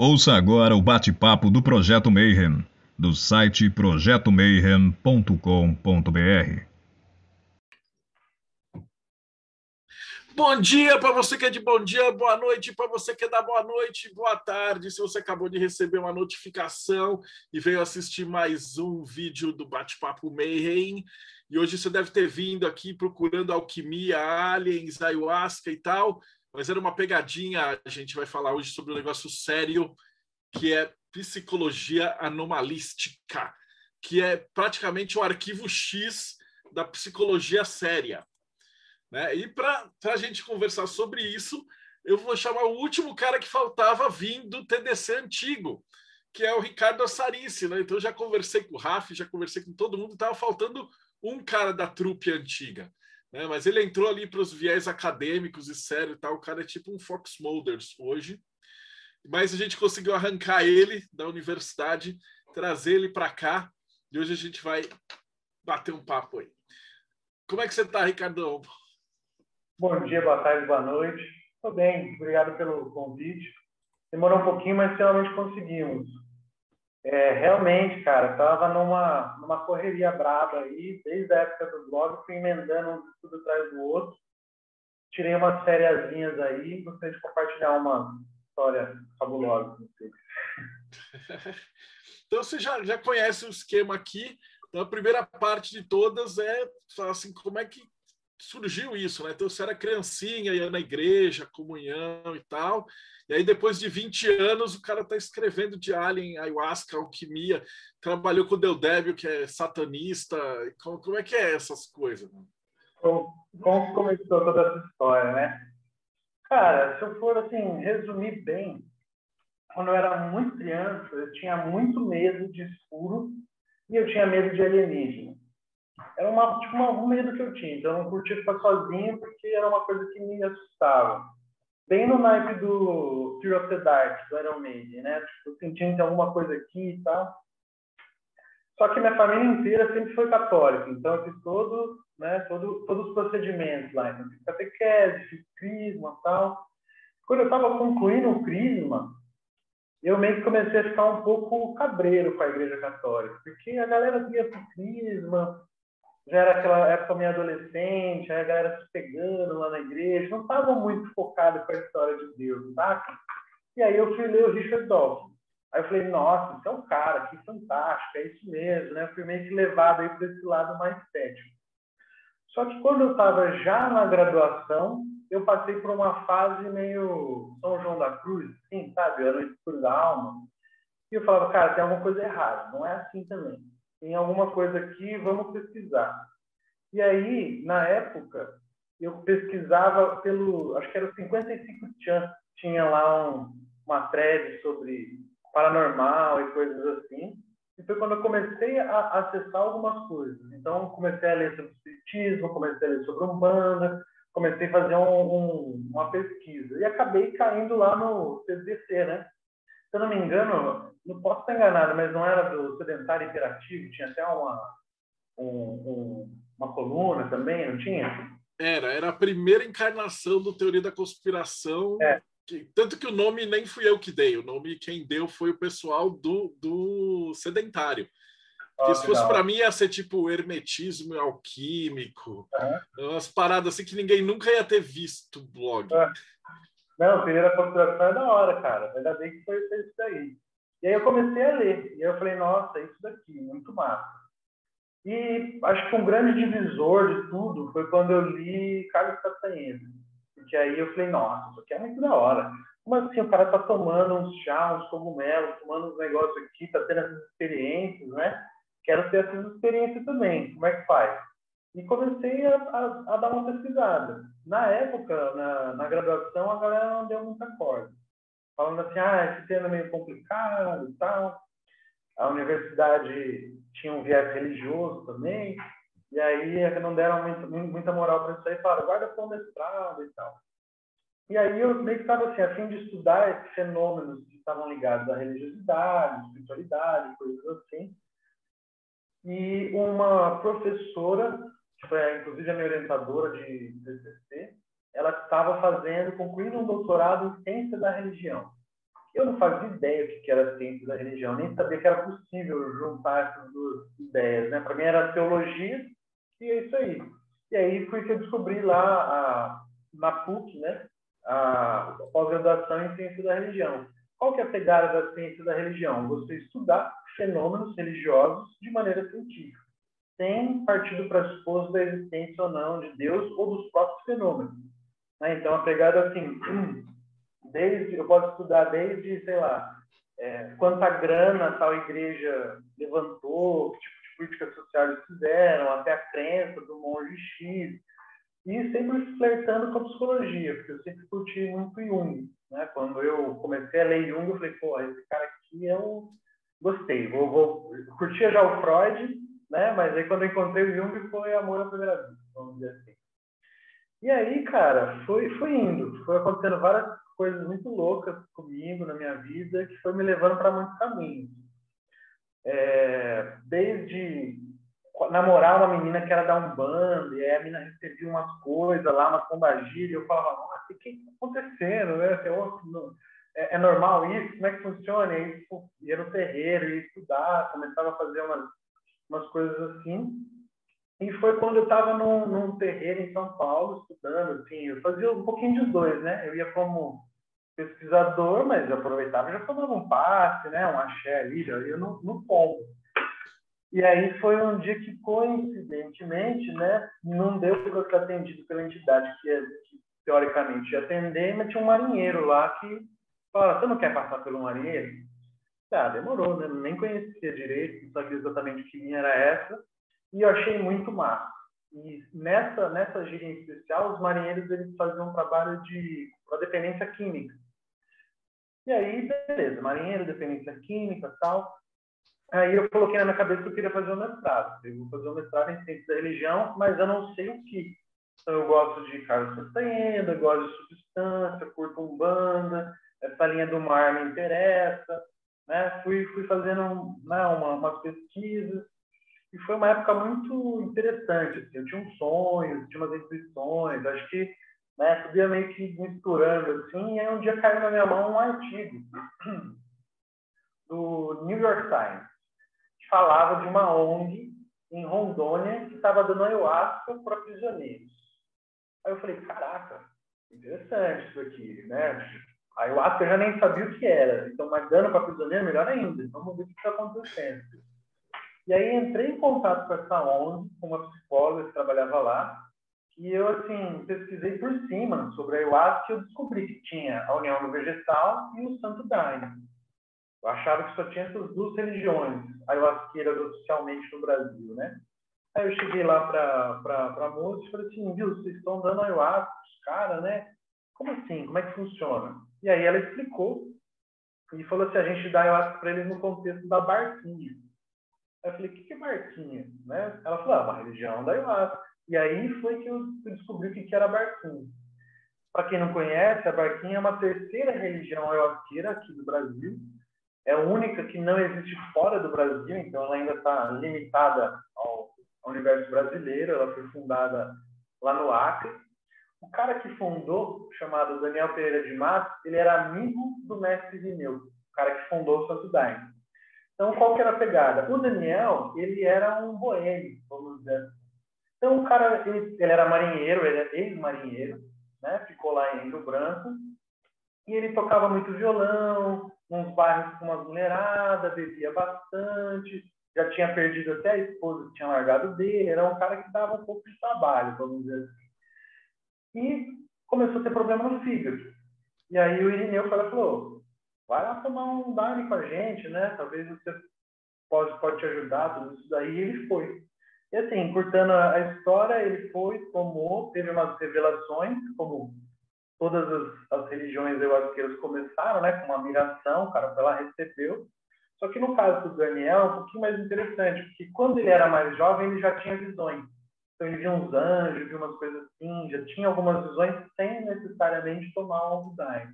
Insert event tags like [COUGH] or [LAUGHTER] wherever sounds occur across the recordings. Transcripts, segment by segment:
Ouça agora o bate-papo do Projeto Mayhem, do site projetomayhem.com.br. Bom dia para você que é de bom dia, boa noite para você que é da boa noite, boa tarde. Se você acabou de receber uma notificação e veio assistir mais um vídeo do Bate-Papo Mayhem, e hoje você deve ter vindo aqui procurando alquimia, aliens, ayahuasca e tal, mas era uma pegadinha. A gente vai falar hoje sobre um negócio sério que é psicologia anomalística, que é praticamente o arquivo X da psicologia séria. Né? E para a gente conversar sobre isso, eu vou chamar o último cara que faltava vindo do TDC antigo, que é o Ricardo Assarice. Né? Então, já conversei com o Raf, já conversei com todo mundo, estava faltando um cara da trupe antiga. Né? Mas ele entrou ali para os viés acadêmicos e sério e tal. O cara é tipo um Fox Molders hoje. Mas a gente conseguiu arrancar ele da universidade, trazer ele para cá. E hoje a gente vai bater um papo aí. Como é que você está, Ricardão? Bom dia, boa tarde, boa noite. Estou bem, obrigado pelo convite. Demorou um pouquinho, mas finalmente conseguimos. É, realmente, cara, estava numa, numa correria braba aí, desde a época do blog, fui emendando um tudo atrás do outro. Tirei umas fériasinhas aí, gostaria de compartilhar uma história fabulosa com vocês. [LAUGHS] então você já, já conhece o esquema aqui. Então a primeira parte de todas é assim, como é que surgiu isso, né? Então você era criancinha, ia na igreja, comunhão e tal. E aí, depois de 20 anos, o cara está escrevendo de Alien, ayahuasca, alquimia, trabalhou com o Del que é satanista. Como, como é que é essas coisas? Como, como começou toda essa história, né? Cara, se eu for assim, resumir bem, quando eu era muito criança, eu tinha muito medo de escuro e eu tinha medo de alienígena. Era uma, tipo, uma, um medo que eu tinha, então eu não curtia ficar sozinho porque era uma coisa que me assustava bem no naipe do Fear of the Dark, do Iron Maiden, né? Tipo, sentindo que alguma coisa aqui e tal. Só que minha família inteira sempre foi católica, então eu fiz todo, né, todo, todos os procedimentos lá. Então, fiz catequese, fiz crisma e tal. Quando eu estava concluindo o crisma, eu meio que comecei a ficar um pouco cabreiro com a igreja católica, porque a galera via pro crisma, já era aquela época meio adolescente, a galera se pegando lá na igreja, não estava muito focado com a história de Deus, saca? E aí eu fui ler o Richard Dawkins. Aí eu falei, nossa, esse é um cara, que fantástico, é isso mesmo, né? Eu fui meio que levado aí para esse lado mais cético. Só que quando eu estava já na graduação, eu passei por uma fase meio São João da Cruz, assim, sabe? Era o escuro da alma. E eu falava, cara, tem alguma coisa errada, não é assim também em alguma coisa aqui, vamos pesquisar. E aí, na época, eu pesquisava pelo, acho que era o 55 Chan, tinha lá um, uma thread sobre paranormal e coisas assim. E foi quando eu comecei a acessar algumas coisas. Então, comecei a ler sobre espiritismo, comecei a ler sobre umbanda, comecei a fazer um, um, uma pesquisa. E acabei caindo lá no CDC, né? Se eu não me engano, não posso estar enganado, mas não era do sedentário imperativo, tinha até uma, um, um, uma coluna também, não tinha? Era, era a primeira encarnação do Teoria da Conspiração. É. Que, tanto que o nome nem fui eu que dei, o nome quem deu foi o pessoal do, do sedentário. Porque se fosse para mim ia ser tipo hermetismo alquímico, uhum. umas paradas assim que ninguém nunca ia ter visto blog. Uhum. Não, Pereira Conspiração é da hora, cara. Ainda bem que foi isso daí. E aí eu comecei a ler. E aí eu falei, nossa, isso daqui, muito massa. E acho que um grande divisor de tudo foi quando eu li Carlos Castanheira. Porque aí eu falei, nossa, isso aqui é muito da hora. Como assim o cara tá tomando uns chá, uns cogumelos, tomando uns negócios aqui, tá tendo essas experiências, né? Quero ter essas experiências também. Como é que faz? E comecei a, a, a, dar uma pesquisada. Na época, na, na, graduação, a galera não deu muita corda. Falando assim, ah, esse tema é meio complicado e tal. A universidade tinha um viés religioso também. E aí não deram muita, muita moral para isso aí. Falaram, guarda para o mestrado e tal. E aí eu meio que estava assim, a fim de estudar esses fenômenos que estavam ligados à religiosidade, espiritualidade, coisas assim. E uma professora que foi inclusive a minha orientadora de TCC, ela estava fazendo, concluindo um doutorado em ciência da religião. Eu não fazia ideia do que era ciência da religião, nem sabia que era possível juntar essas duas ideias. Né? Para mim era teologia e é isso aí. E aí foi que eu descobri lá a, na PUC, né, a pós-graduação em ciência da religião. Qual que é a pegada da ciência da religião? Você estudar fenômenos religiosos de maneira científica, sem partir do pressuposto da existência ou não de Deus ou dos próprios fenômenos. Né? Então, a pegada assim, [CLEARS THROAT] desde eu posso estudar desde, sei lá, é, quanta grana tal igreja levantou, que tipo de políticas sociais fizeram, até a crença do monge X, e sempre flertando com a psicologia, porque eu sempre curti muito Jung. Né? Quando eu comecei a ler Jung, eu falei, pô, esse cara aqui eu gostei. Vou, vou... Curtia já o Freud, né? mas aí quando eu encontrei o Jung foi amor à primeira vista, vamos dizer assim. E aí, cara, foi, foi indo. Foi acontecendo várias coisas muito loucas comigo na minha vida que foi me levando para muitos caminhos. É, desde namorar uma menina que era da Umbanda, e aí a menina recebia umas coisas lá, umas pombagira, e eu falava, nossa, o que está acontecendo? Né? É, é, normal isso? Como é que funciona? E aí, tipo, ia no terreiro, ia estudar, começava a fazer umas, umas coisas assim. E foi quando eu estava num, num terreiro em São Paulo, estudando, assim, eu fazia um pouquinho dos dois, né? Eu ia como pesquisador, mas aproveitava e já tomava um passe, né? Um axé ali, já ia no, no pombo. E aí foi um dia que, coincidentemente, né, não deu para ser atendido pela entidade que, é, que teoricamente ia atender, mas tinha um marinheiro lá que falava, você não quer passar pelo marinheiro? Ah, demorou, né? Nem conhecia direito, não sabia exatamente que linha era essa, e eu achei muito massa. E nessa, nessa em especial, os marinheiros eles faziam um trabalho de dependência química. E aí, beleza, marinheiro, dependência química tal. Aí eu coloquei na minha cabeça que eu queria fazer um mestrado. Eu vou fazer um mestrado em ciência da religião, mas eu não sei o que. Então eu gosto de Carlos Castaneda, gosto de substância, curto umbanda, essa linha do mar me interessa. Né? Fui, fui fazendo né, uma, umas pesquisas e foi uma época muito interessante. Assim. Eu tinha um sonho, tinha umas intuições, acho que né, tudo ia meio que misturando assim. E aí um dia caiu na minha mão um artigo do New York Times falava de uma ONG em Rondônia que estava dando ayahuasca para prisioneiros. Aí eu falei, caraca, interessante isso aqui, né? A ayahuasca eu já nem sabia o que era, então, mas dando para prisioneiro, melhor ainda. Vamos ver o que está acontecendo. E aí entrei em contato com essa ONG, com uma psicóloga que trabalhava lá, e eu, assim, pesquisei por cima sobre a ayahuasca e eu descobri que tinha a união do vegetal e o santo daime. Eu achava que só tinha essas duas religiões ayahuasqueiras oficialmente no Brasil, né? Aí eu cheguei lá para a moça e falei assim, viu, vocês estão dando ayahuasca os caras, né? Como assim? Como é que funciona? E aí ela explicou e falou assim, a gente dá ayahuasca para eles no contexto da barquinha. Eu falei, o que, que é barquinha? Né? Ela falou, ah, uma religião da ayahuasca. E aí foi que eu descobri o que, que era barquinha. Para quem não conhece, a barquinha é uma terceira religião ayahuasqueira aqui do Brasil, é a única que não existe fora do Brasil, então ela ainda está limitada ao, universo brasileiro. Ela foi fundada lá no Acre. O cara que fundou, chamado Daniel Pereira de Matos, ele era amigo do mestre Vineu, o cara que fundou o Santo Daime. Então, qual que era a pegada? O Daniel, ele era um boêmio, vamos dizer assim. Então, o cara, ele, ele era marinheiro, ele era ex-marinheiro, né? ficou lá em Rio Branco, e ele tocava muito violão, uns bairros com uma mulherada, bebia bastante, já tinha perdido até a esposa que tinha largado dele, era um cara que dava um pouco de trabalho, vamos dizer assim. E começou a ter problema no fígado. E aí o Irineu falou, vai lá tomar um daime com a gente, né? Talvez você pode, pode te ajudar, tudo isso daí. E ele foi. E assim, curtando a história, ele foi, tomou, teve umas revelações, como todas as, as religiões ayahuasqueiras começaram, né, com uma miração, o cara foi lá recebeu. Só que no caso do Daniel é um pouquinho mais interessante, porque quando ele era mais jovem, ele já tinha visões. Então ele via uns anjos, via umas coisas assim, já tinha algumas visões sem necessariamente tomar um daime.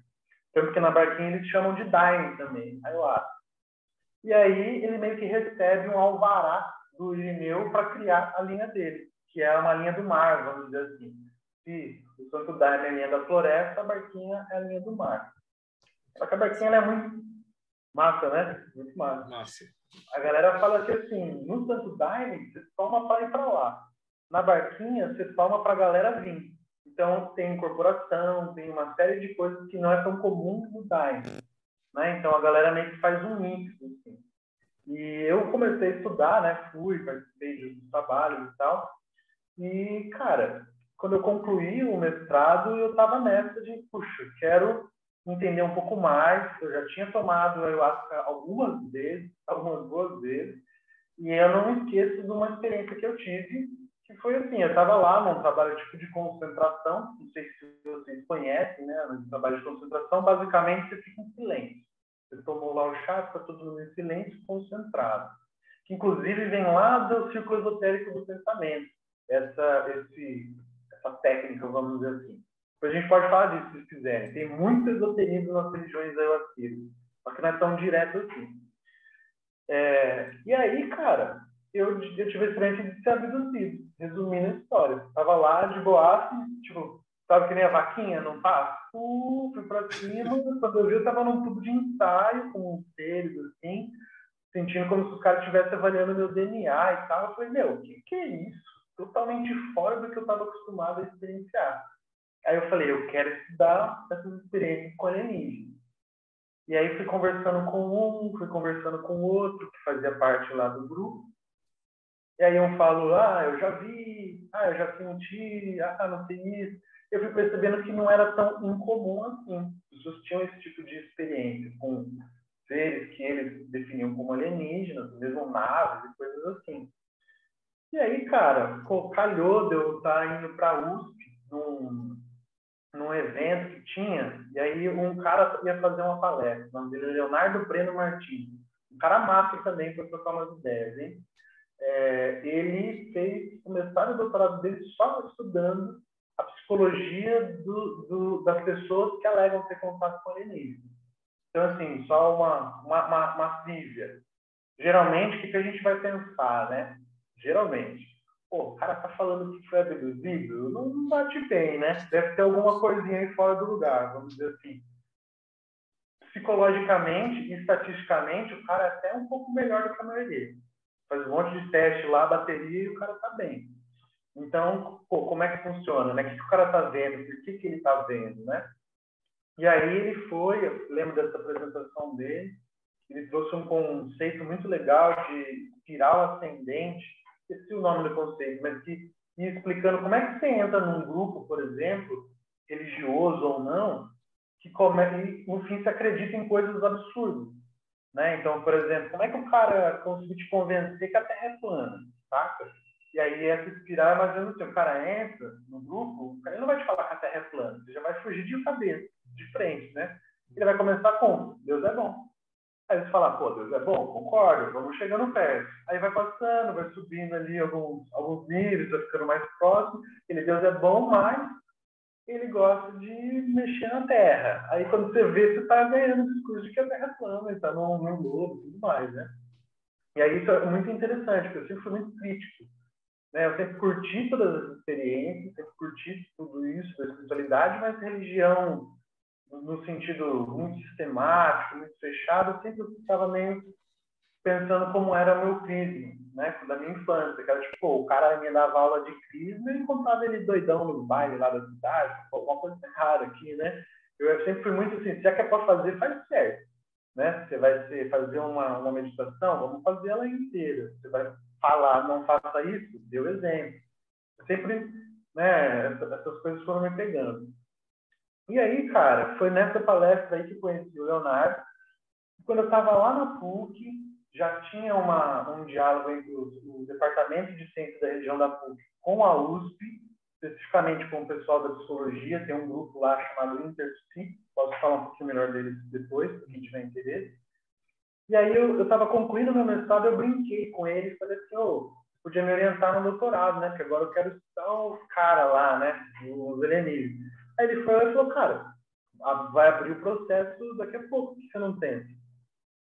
Tanto que na barquinha eles chamam de daime também, ayahuasca. E aí ele meio que recebe um alvará do Irineu para criar a linha dele, que é uma linha do mar, vamos dizer assim. Se o Santo Daime é a linha da floresta, a barquinha é a linha do mar. Só que a barquinha é muito Massa, né? Muito massa. Massa. A galera fala que assim, no Santo Daime, você toma para ir para lá. Na barquinha, você toma para a galera vir. Então, tem incorporação, tem uma série de coisas que não é tão comum no Daime. Né? Então, a galera meio que faz um mix. Assim. E eu comecei a estudar, né? Fui, participei de trabalhos e tal. E, cara, quando eu concluí o mestrado, eu estava nessa de, puxa, quero entender um pouco mais. Eu já tinha tomado ayahuasca algumas vezes, algumas boas vezes, e eu não esqueço de uma experiência que eu tive, que foi assim, eu estava lá num trabalho tipo de concentração, não sei se vocês conhecem, né, no trabalho de concentração, basicamente você fica em silêncio. Você tomou lá o chá, fica todo mundo em silêncio, concentrado. Que inclusive vem lá do círculo esotérico do pensamento, essa, esse, essa técnica, vamos dizer assim. A gente pode falar disso, se quiserem. Tem muito esoterismo nas religiões ayahuasqueiras, só que não é tão direto assim. É, e aí, cara, eu, eu tive a experiência de ser abduzido, resumindo a história. Tava lá de boaça, tipo, sabe que nem a vaquinha, não passa? Uh, fui pra cima, [LAUGHS] quando eu vi, eu tava num tubo de ensaio com uns seres, assim, sentindo como se os caras estivessem avaliando meu DNA e tal. Eu falei, meu, o que, que é isso? Totalmente fora do que eu estava acostumado a experienciar. Aí eu falei, eu quero estudar essas experiências com alienígenas. E aí fui conversando com um, fui conversando com outro, que fazia parte lá do grupo. E aí um falou, ah, eu já vi, ah, eu já senti, ah, não sei isso. Eu fui percebendo que não era tão incomum assim. As pessoas tinham esse tipo de experiência com seres que eles definiam como alienígenas, mesmo naves e coisas assim. E aí, cara, calhou de eu estar indo para a USP num, num evento que tinha, e aí um cara ia fazer uma palestra, o nome dele é Leonardo Breno Martins. Um cara massa também para trocar umas ideias, hein? É, ele fez o mestrado e doutorado dele só estudando a psicologia do, do, das pessoas que alegam ter contato com alienígenas. Então, assim, só uma, uma, uma, uma. Geralmente, o que, que a gente vai pensar, né? Geralmente, pô, o cara tá falando que foi abduzido, não bate bem, né? Deve ter alguma coisinha aí fora do lugar, vamos dizer assim. Psicologicamente e estatisticamente, o cara é até um pouco melhor do que a maioria. Faz um monte de teste lá, bateria, e o cara tá bem. Então, pô, como é que funciona, né? O que, que o cara tá vendo? Por que, que ele tá vendo, né? E aí ele foi, eu lembro dessa apresentação dele, ele trouxe um conceito muito legal de espiral ascendente, esqueci o nome do conceito, mas que ia explicando como é que você entra num grupo, por exemplo, religioso ou não, que come, e, no fim se acredita em coisas absurdas. Né? Então, por exemplo, como é que o cara conseguiu te convencer que a Terra é plana, saca? E aí essa espiral é ou menos assim, o cara entra no grupo, ele não vai te falar que a Terra é plana, você já vai fugir de cabeça, de frente, né? Ele vai começar com, Deus é bom. Aí você fala, pô, Deus é bom, concordo, vamos chegando perto. Aí vai passando, vai subindo ali alguns, alguns níveis, vai ficando mais próximo. Ele, Deus é bom, mas ele gosta de mexer na Terra. Aí quando você vê, você está ganhando discurso de que a Terra é plana, está no, no globo e tudo mais, né? E aí isso é muito interessante, porque eu sempre fui muito crítico. Né? Eu sempre curti todas as experiências, sempre curti tudo isso da espiritualidade, mas religião no sentido muito sistemático, muito fechado, eu sempre estava meio pensando como era o meu crisma, né, da minha infância, que era tipo, o cara me dava aula de crisma e encontrava ele doidão no baile lá da cidade, alguma coisa errada aqui, né? Eu sempre fui muito assim, se é que é para fazer, faz certo, né? Você vai ser, fazer uma, uma meditação, vamos fazer ela inteira. Você vai falar, não faça isso, deu exemplo. sempre, né, essas coisas foram me pegando. E aí, cara, foi nessa palestra aí que conheci o Leonardo. Quando eu estava lá na PUC, já tinha uma, um diálogo entre o, o, Departamento de Ciências da Região da PUC com a USP, especificamente com o pessoal da psicologia. Tem um grupo lá chamado InterPsi. Posso falar um pouquinho melhor deles depois, para quem tiver interesse. E aí eu estava concluindo meu mestrado, eu brinquei com ele, falei assim, oh, podia me orientar no doutorado, né? Porque agora eu quero estudar os caras lá, né? Os alienígenas. Aí ele foi e falou, cara, vai abrir o processo daqui a pouco, que você não tem.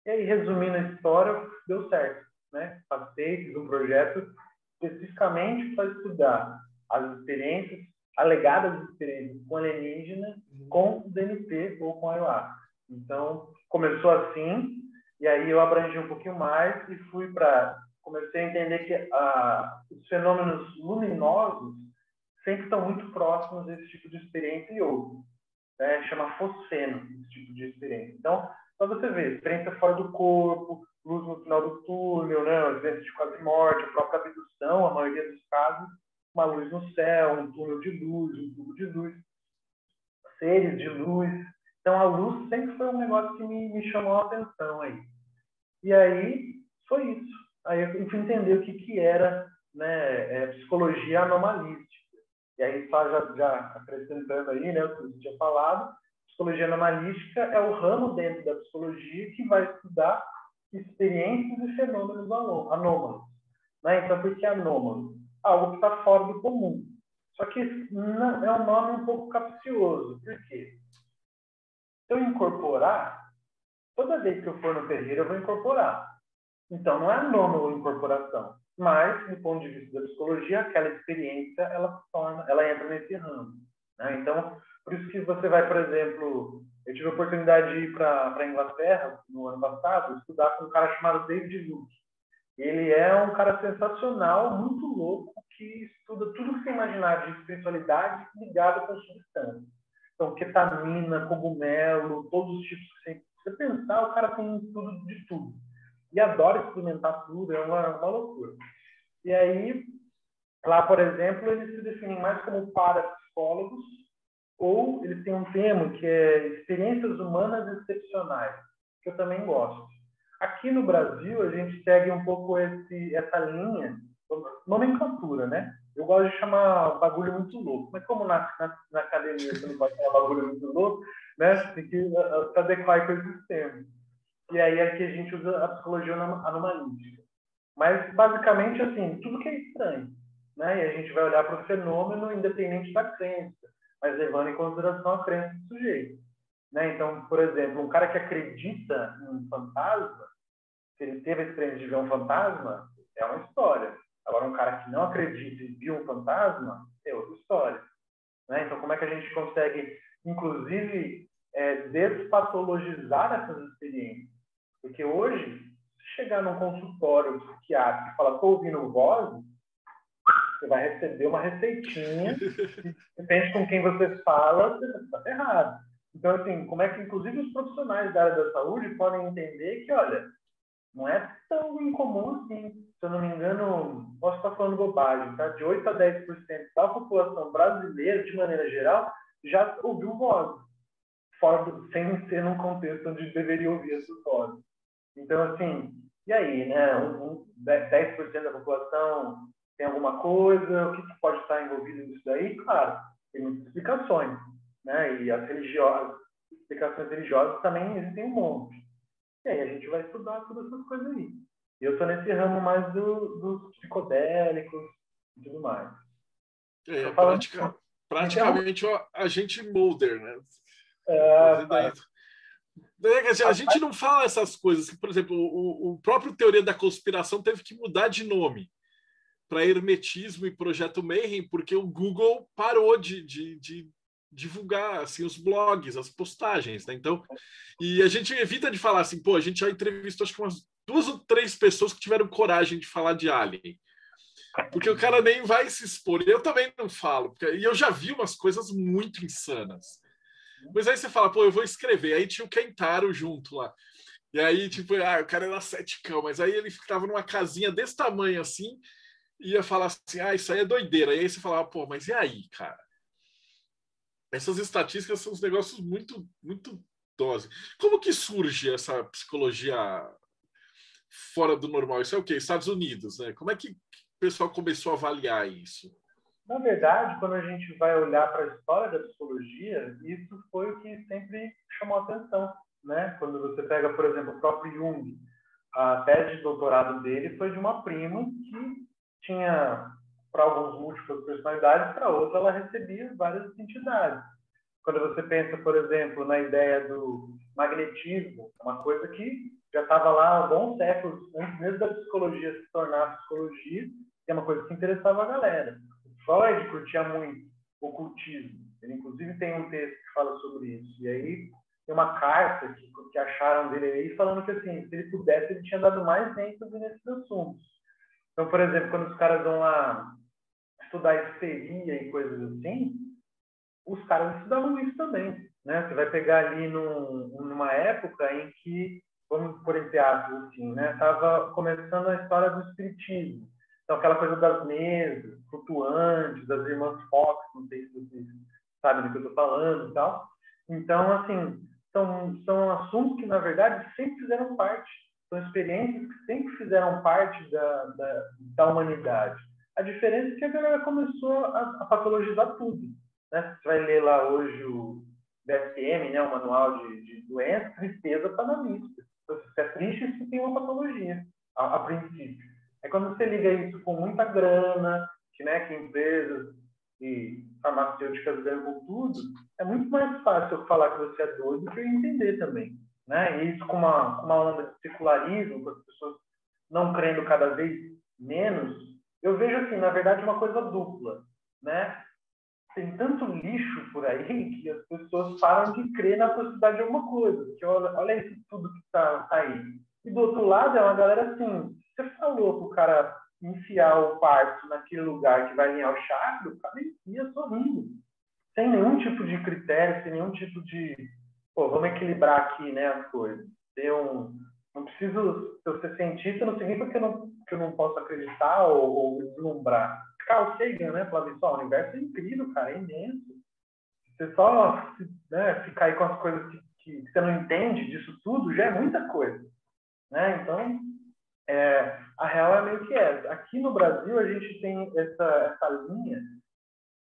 E aí, resumindo a história, deu certo. Né? Passei, fiz um projeto especificamente para estudar as experiências, alegadas experiências com alienígena, com DNP ou com ayahuasca. Então, começou assim, aí eu abrangi um pouquinho mais e fui para comecei a entender que ah, os fenômenos luminosos sempre estão muito próximos desse tipo de experiência e outro. Né? Chama fosfeno, esse tipo de experiência. Então, para você ver, experiência fora do corpo, luz no final do túnel, né? às de quase morte, a própria abdução, a maioria dos casos, uma luz no céu, um túnel de luz, um tubo de luz, seres de luz. Então, a luz sempre foi um negócio que me, me chamou a atenção aí. E aí, foi isso. Aí eu fui entender o que, que era né, é, psicologia anomalística. E aí, só já, já acrescentando aí, né, o que você tinha falado, psicologia anomalística é o ramo dentro da psicologia que vai estudar experiências e fenômenos anômalos. Né? Então, por que anômalo? Algo que está fora do comum. Só que não, é um nome um pouco capcioso. Por quê? Se eu incorporar, toda vez que eu for no terreiro, eu vou incorporar. Então, não é anômalo incorporação. Mas, do ponto de vista da psicologia, aquela experiência, ela torna, ela entra nesse ramo. Né? Então, por isso que você vai, por exemplo, eu tive a oportunidade de ir para a Inglaterra no ano passado, estudar com um cara chamado David Luke. Ele é um cara sensacional, muito louco, que estuda tudo que você imaginar de espiritualidade ligado com substância. Então, ketamina, cogumelo, todos os tipos que você, você pensar, o cara tem tudo de tudo. E adora experimentar tudo, é uma, uma loucura. E aí, lá, por exemplo, eles se definem mais como parapsicólogos, ou eles têm um termo que é experiências humanas excepcionais, que eu também gosto. Aqui no Brasil, a gente segue um pouco esse, essa linha, nomenclatura, né? Eu gosto de chamar bagulho muito louco, mas como na, na, na academia você não pode chamar bagulho muito louco, né? Tem que uh, uh, se adequar com esses termos. E aí aqui a gente usa a psicologia anomalística. Mas, basicamente, assim, tudo que é estranho. Né? E a gente vai olhar para o fenômeno independente da crença mas levando em consideração a crença do sujeito. Né? Então, por exemplo, um cara que acredita em um fantasma, se ele teve a experiência de ver um fantasma, é uma história. Agora, um cara que não acredita e viu um fantasma, é outra história. Né? Então, como é que a gente consegue, inclusive, é, despatologizar essas experiências? Porque hoje, se chegar num consultório psiquiátrico e falar, estou ouvindo voz, você vai receber uma receitinha, depende com quem você fala, você está errado. Então, assim, como é que, inclusive, os profissionais da área da saúde podem entender que, olha, não é tão incomum assim. Se eu não me engano, posso estar falando bobagem, tá? De 8 a 10% da população brasileira, de maneira geral, já ouviu voz, fora sem ser num contexto onde deveria ouvir essas vozes. Então, assim, e aí, né? Um, um, 10% da população tem alguma coisa, o que, que pode estar envolvido nisso daí? Claro, tem muitas explicações, né? E as religiosas, explicações religiosas também existem um monte. E aí a gente vai estudar todas essas coisas aí. Eu estou nesse ramo mais do, dos psicodélicos e tudo mais. É, pratica, praticamente o agente Mulder, né? É, é, a gente não fala essas coisas. Por exemplo, o, o próprio Teoria da Conspiração teve que mudar de nome para Hermetismo e Projeto Mayhem, porque o Google parou de, de, de divulgar assim, os blogs, as postagens. Né? Então, e a gente evita de falar assim, pô, a gente já entrevistou acho que umas duas ou três pessoas que tiveram coragem de falar de Alien. Porque o cara nem vai se expor. Eu também não falo. Porque, e eu já vi umas coisas muito insanas. Mas aí você fala, pô, eu vou escrever. Aí tinha o Kentaro junto lá. E aí, tipo, ah, o cara era cão, mas aí ele ficava numa casinha desse tamanho assim, ia falar assim, ah, isso aí é doideira. E aí você falava, pô, mas e aí, cara? Essas estatísticas são uns negócios muito, muito dose. Como que surge essa psicologia fora do normal? Isso é o quê? Estados Unidos, né? Como é que o pessoal começou a avaliar isso? Na verdade, quando a gente vai olhar para a história da psicologia, isso foi o que sempre chamou atenção, né? Quando você pega, por exemplo, o próprio Jung, a tese de doutorado dele foi de uma prima que tinha para alguns múltiplas personalidades, para outros ela recebia várias entidades. Quando você pensa, por exemplo, na ideia do magnetismo, uma coisa que já estava lá há bons séculos, antes mesmo da psicologia se tornar psicologia, é uma coisa que interessava a galera. O Freud curtia muito o ocultismo. Ele, inclusive, tem um texto que fala sobre isso. E aí, tem uma carta que, que acharam dele aí falando que assim, se ele pudesse, ele tinha dado mais ênfase nesses assuntos. Então, por exemplo, quando os caras vão lá estudar histeria e coisas assim, os caras estudavam isso também. Né? Você vai pegar ali num, numa época em que, vamos por entre aspas, assim, né? Tava começando a história do espiritismo. Então, aquela coisa das mesas flutuantes, das irmãs Fox, não sei se vocês sabem do que eu estou falando e tal. Então, assim, são, são assuntos que, na verdade, sempre fizeram parte, são experiências que sempre fizeram parte da, da, da humanidade. A diferença é que a galera começou a, a patologizar tudo. Né? Você vai ler lá hoje o DSM, né, o Manual de, de Doenças, tristeza está na lista. Então, se você é triste, isso tem uma patologia, a, a princípio. É quando você liga isso com muita grana, que, né, que empresas e farmacêuticas ganham tudo, é muito mais fácil eu falar que você é doido do que eu entender também. Né? Isso com uma, uma onda de secularismo, com as pessoas não crendo cada vez menos, eu vejo assim, na verdade, uma coisa dupla. Né? Tem tanto lixo por aí que as pessoas param de crer na possibilidade de alguma coisa. Que olha, olha isso tudo que está tá aí. E do outro lado é uma galera assim, você falou pro cara enfiar o quartzo naquele lugar que vai alinhar o chakra, o cara enfia sorrindo. Sem nenhum tipo de critério, sem nenhum tipo de. Pô, vamos equilibrar aqui né, as coisas. Um. Não preciso. Eu ser cientista, não significa que eu não, que eu não posso acreditar ou, ou deslumbrar. Carl Sagan, né? Falava isso, o universo é incrível, cara, é imenso. Você só né, ficar aí com as coisas que, que, você não entende disso tudo já é muita coisa. Né? Então, é, a real é meio que é. Aqui no Brasil, a gente tem essa, essa linha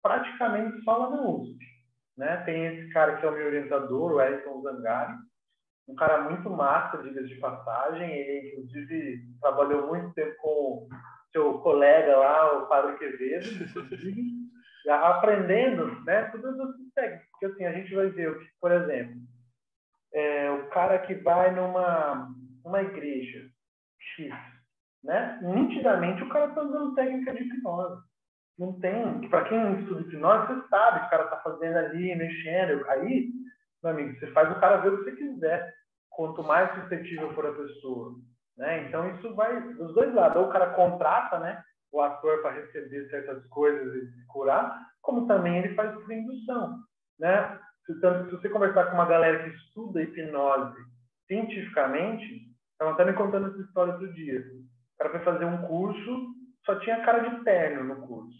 praticamente só lá no USP. Né? Tem esse cara que é o meu orientador, o Elton Zangari, um cara muito massa, diga de passagem. Ele, inclusive, trabalhou muito tempo com seu colega lá, o Padre Quevedo, aprendendo né, todas as técnicas. Porque assim, a gente vai ver, por exemplo, é, o cara que vai numa uma igreja X, né? Nitidamente o cara está usando técnica de hipnose. Não tem. Para quem estuda hipnose, você sabe que o cara está fazendo ali, mexendo. Aí, meu amigo, você faz o cara ver o que você quiser. Quanto mais suscetível for a pessoa. Né? Então, isso vai dos dois lados. Ou o cara contrata né, o ator para receber certas coisas e se curar, como também ele faz por indução. Né? Tanto se você conversar com uma galera que estuda hipnose cientificamente, Estavam até me contando essa história outro dia. O cara foi fazer um curso, só tinha cara de terno no curso.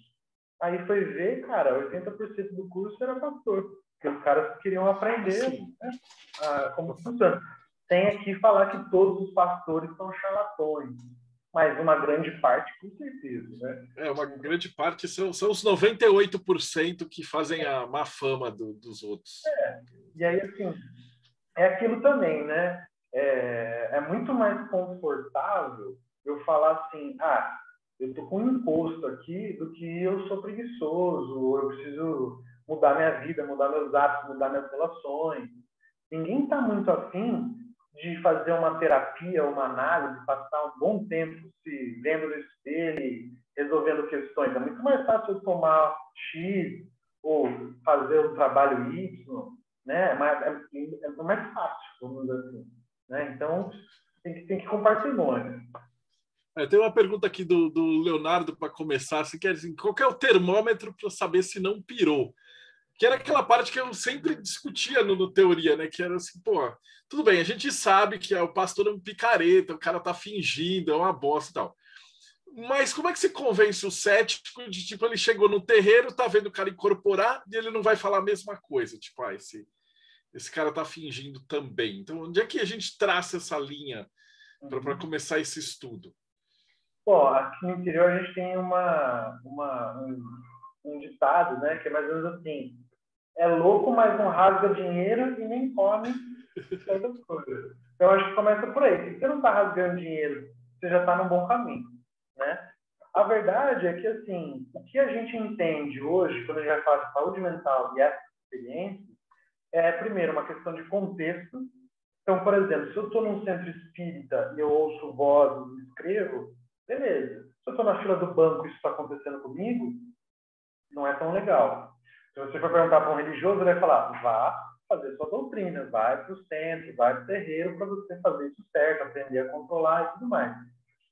Aí foi ver, cara, 80% do curso era pastor. Porque os caras queriam aprender né, a, como funciona. Tem aqui falar que todos os pastores são charlatões. Mas uma grande parte, com certeza. Né? É, uma grande parte são, são os 98% que fazem a má fama do, dos outros. É, e aí, assim, é aquilo também, né? é, é muito mais confortável eu falar assim, ah, eu tô com um imposto aqui do que eu sou preguiçoso, ou eu preciso mudar minha vida, mudar meus hábitos, mudar minhas relações. Ninguém está muito afim de fazer uma terapia, uma análise, passar um bom tempo se vendo no espelho, resolvendo questões. É muito mais fácil eu tomar X ou fazer um trabalho Y, né? É mais, é, é mais fácil, vamos dizer assim. Né? Então, tem que, tem que compartilhar. É, tem uma pergunta aqui do, do Leonardo para começar. Você quer dizer, qual que é o termômetro para saber se não pirou? Que era aquela parte que eu sempre discutia no, no, teoria, né? Que era assim, pô, tudo bem, a gente sabe que é, o pastor é um picareta, o cara tá fingindo, é uma bosta e tal. Mas como é que você convence o cético de tipo, ele chegou no terreiro, tá vendo o cara incorporar e ele não vai falar a mesma coisa? Tipo, ah, esse, esse cara está fingindo também. Então, onde é que a gente traça essa linha para uhum. começar esse estudo? Bom, aqui no interior a gente tem uma, uma um, um, ditado, né, que é mais ou menos assim: é louco, mas não rasga dinheiro e nem come certas coisas. Então, acho que começa por aí. Se você não está rasgando dinheiro, você já está no bom caminho, né? A verdade é que, assim, o que a gente entende hoje, quando a gente vai falar de saúde mental e essa experiência, é, primeiro, uma questão de contexto. Então, por exemplo, se eu estou num centro espírita e eu ouço vozes e escrevo, beleza. Se eu estou na fila do banco e isso está acontecendo comigo, não é tão legal. Se você for perguntar para um religioso, ele vai falar, vá fazer sua doutrina, vai para o centro, vai para o terreiro para você fazer isso certo, aprender a controlar e tudo mais.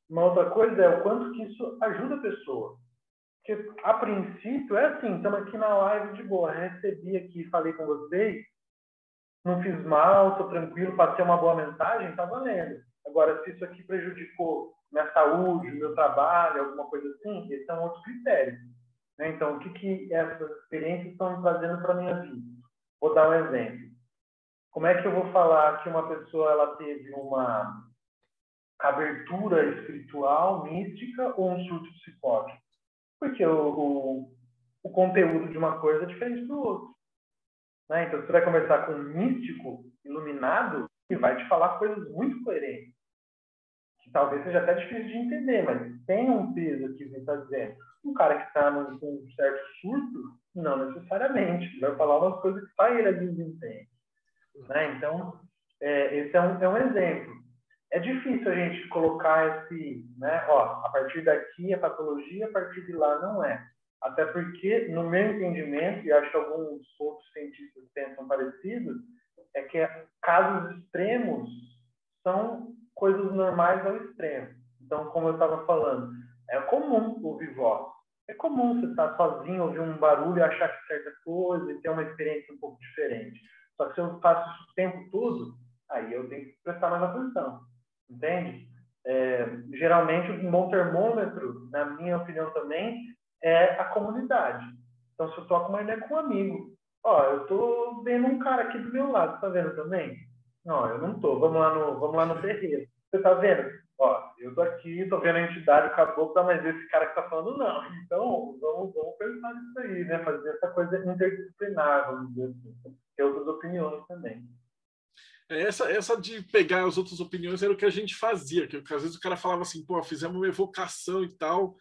Uma outra coisa é o quanto que isso ajuda a pessoa. Porque, a princípio, é assim, estamos aqui na live de boa, recebi aqui, falei com vocês, não fiz mal, estou tranquilo, passei uma boa mensagem, está valendo. Agora, se isso aqui prejudicou minha saúde, meu trabalho, alguma coisa assim, esse é um outro critério. Né? Então, o que, que essas experiências estão trazendo para a minha vida? Vou dar um exemplo. Como é que eu vou falar que uma pessoa ela teve uma abertura espiritual, mística ou um surto psicótico? Porque o, o, o conteúdo de uma coisa é diferente do outro. Né? Então, você vai conversar com um místico iluminado e vai te falar coisas muito coerentes. Que talvez seja até difícil de entender, mas tem um peso que ele está dizendo. Um cara que está num, um certo surto, não necessariamente. Vai falar umas coisas que ele às vezes entende. Né? Então, é, esse é um, é um exemplo. É difícil a gente colocar esse, né, ó, a partir daqui é patologia, a partir de lá não é. Até porque, no meu entendimento, e acho que alguns outros cientistas pensam parecido, é que casos extremos são coisas normais ao extremo. Então, como eu estava falando, é comum ouvir voz. É comum você estar sozinho, ouvir um barulho e achar que certa coisa e ter uma experiência um pouco diferente. Só que se eu faço isso o tempo todo, aí eu tenho que prestar mais atenção. Entende? É, geralmente, um bom termômetro, na minha opinião também, é a comunidade. Então, se eu toco uma ideia com um amigo, ó, eu tô vendo um cara aqui do meu lado, tá vendo também? Não, eu não tô. Vamos lá no, vamos lá no terreiro. Você tá vendo? Ó, eu tô aqui, tô vendo a entidade, o caboclo, tá, mas esse cara que tá falando não. [LAUGHS] Então, vamos, vamos pensar nisso aí, né? Fazer essa coisa interdisciplinar, vamos dizer assim. Ter outras opiniões também. É, essa, essa de pegar as outras opiniões era o que a gente fazia, que, às vezes o cara falava assim, pô, fizemos uma evocação e tal,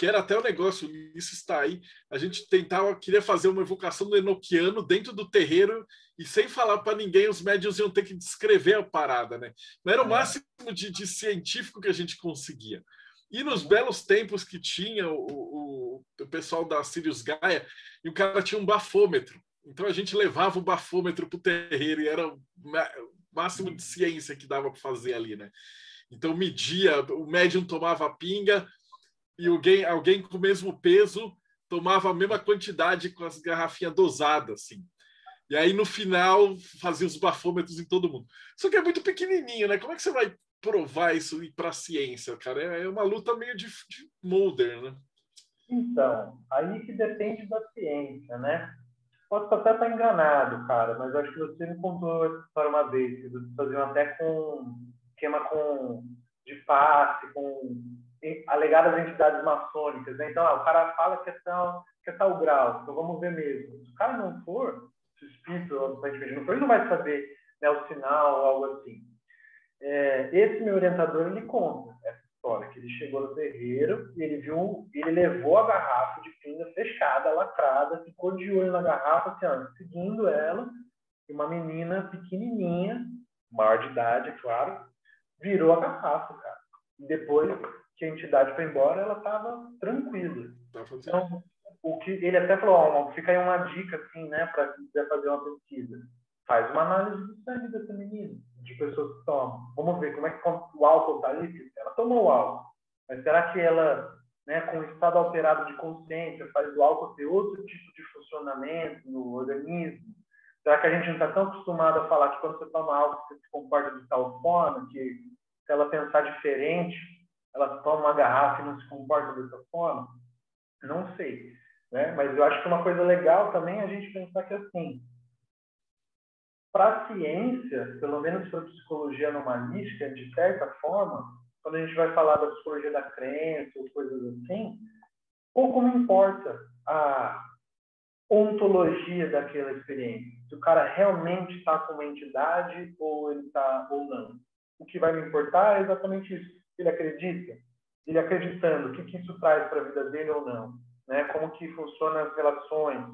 que era até o negócio, isso está aí. A gente tentava, queria fazer uma evocação do Enoquiano dentro do terreiro e sem falar para ninguém, os médios iam ter que descrever a parada, né? Mas era o é. máximo de, de científico que a gente conseguia. E nos belos tempos que tinha o, o, o pessoal da Sirius Gaia, e o cara tinha um bafômetro. Então a gente levava o bafômetro para o terreiro e era o máximo de ciência que dava para fazer ali, né? Então media, o médium tomava a pinga, e alguém, alguém com o mesmo peso tomava a mesma quantidade com as garrafinhas dosadas, assim. E aí, no final, fazia os bafômetros em todo mundo. Só que é muito pequenininho, né? Como é que você vai provar isso para a ciência, cara? É, é uma luta meio de, de molder, né? Então, aí que depende da ciência, né? Posso até estar enganado, cara, mas acho que você me contou essa história uma vez, que vocês faziam até com esquema com de passe, com alegadas entidades maçônicas. Né? Então, ah, o cara fala que é, tal, que é tal grau, então vamos ver mesmo. Se o cara não for, se o espírito não for, ele não vai saber né, o sinal ou algo assim. É, esse meu orientador, ele conta essa história, que ele chegou no terreiro e ele viu, ele levou a garrafa de pinga fechada, lacrada, ficou de olho na garrafa, assim, ó, seguindo ela, e uma menina pequenininha, maior de idade, é claro, virou a garrafa, cara. E depois que a entidade foi embora, ela estava tranquila. Tá então, o que ele até falou, ó, fica aí uma dica assim, né, para quem quiser fazer uma pesquisa. Faz uma análise do sangue dessa menina, de pessoas que tomam. Vamos ver como é que o álcool está ali. Ela tomou o álcool, mas será que ela, né, com o estado alterado de consciência, faz o álcool ter outro tipo de funcionamento no organismo? Será que a gente não está tão acostumado a falar que quando você toma álcool você se comporta de tal forma que se ela pensar diferente, ela toma uma garrafa e não se comporta dessa forma? Não sei. Né? Mas eu acho que uma coisa legal também é a gente pensar que, assim, para a ciência, pelo menos para a psicologia anomalística, de certa forma, quando a gente vai falar da psicologia da crença ou coisas assim, pouco me importa a ontologia daquela experiência. Se o cara realmente está com uma entidade ou ele está ou não. O que vai me importar é exatamente isso ele acredita, ele acreditando, o que, que isso traz para a vida dele ou não, né? Como que funcionam as relações,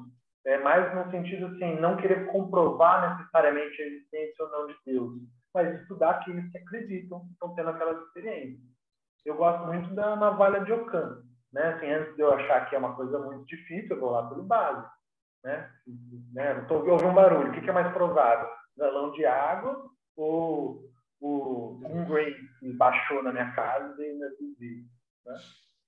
é mais no sentido assim, não querer comprovar necessariamente a existência ou não de Deus, mas estudar aqueles que acreditam, estão tendo aquela experiência. Eu gosto muito da navalha de Ockham, né? Assim, antes de eu achar que é uma coisa muito difícil, eu vou lá pelo básico. né? né? Ouvi um barulho, o que, que é mais provável? Galão de água ou o, um Gray que baixou na minha casa e ainda vi, né?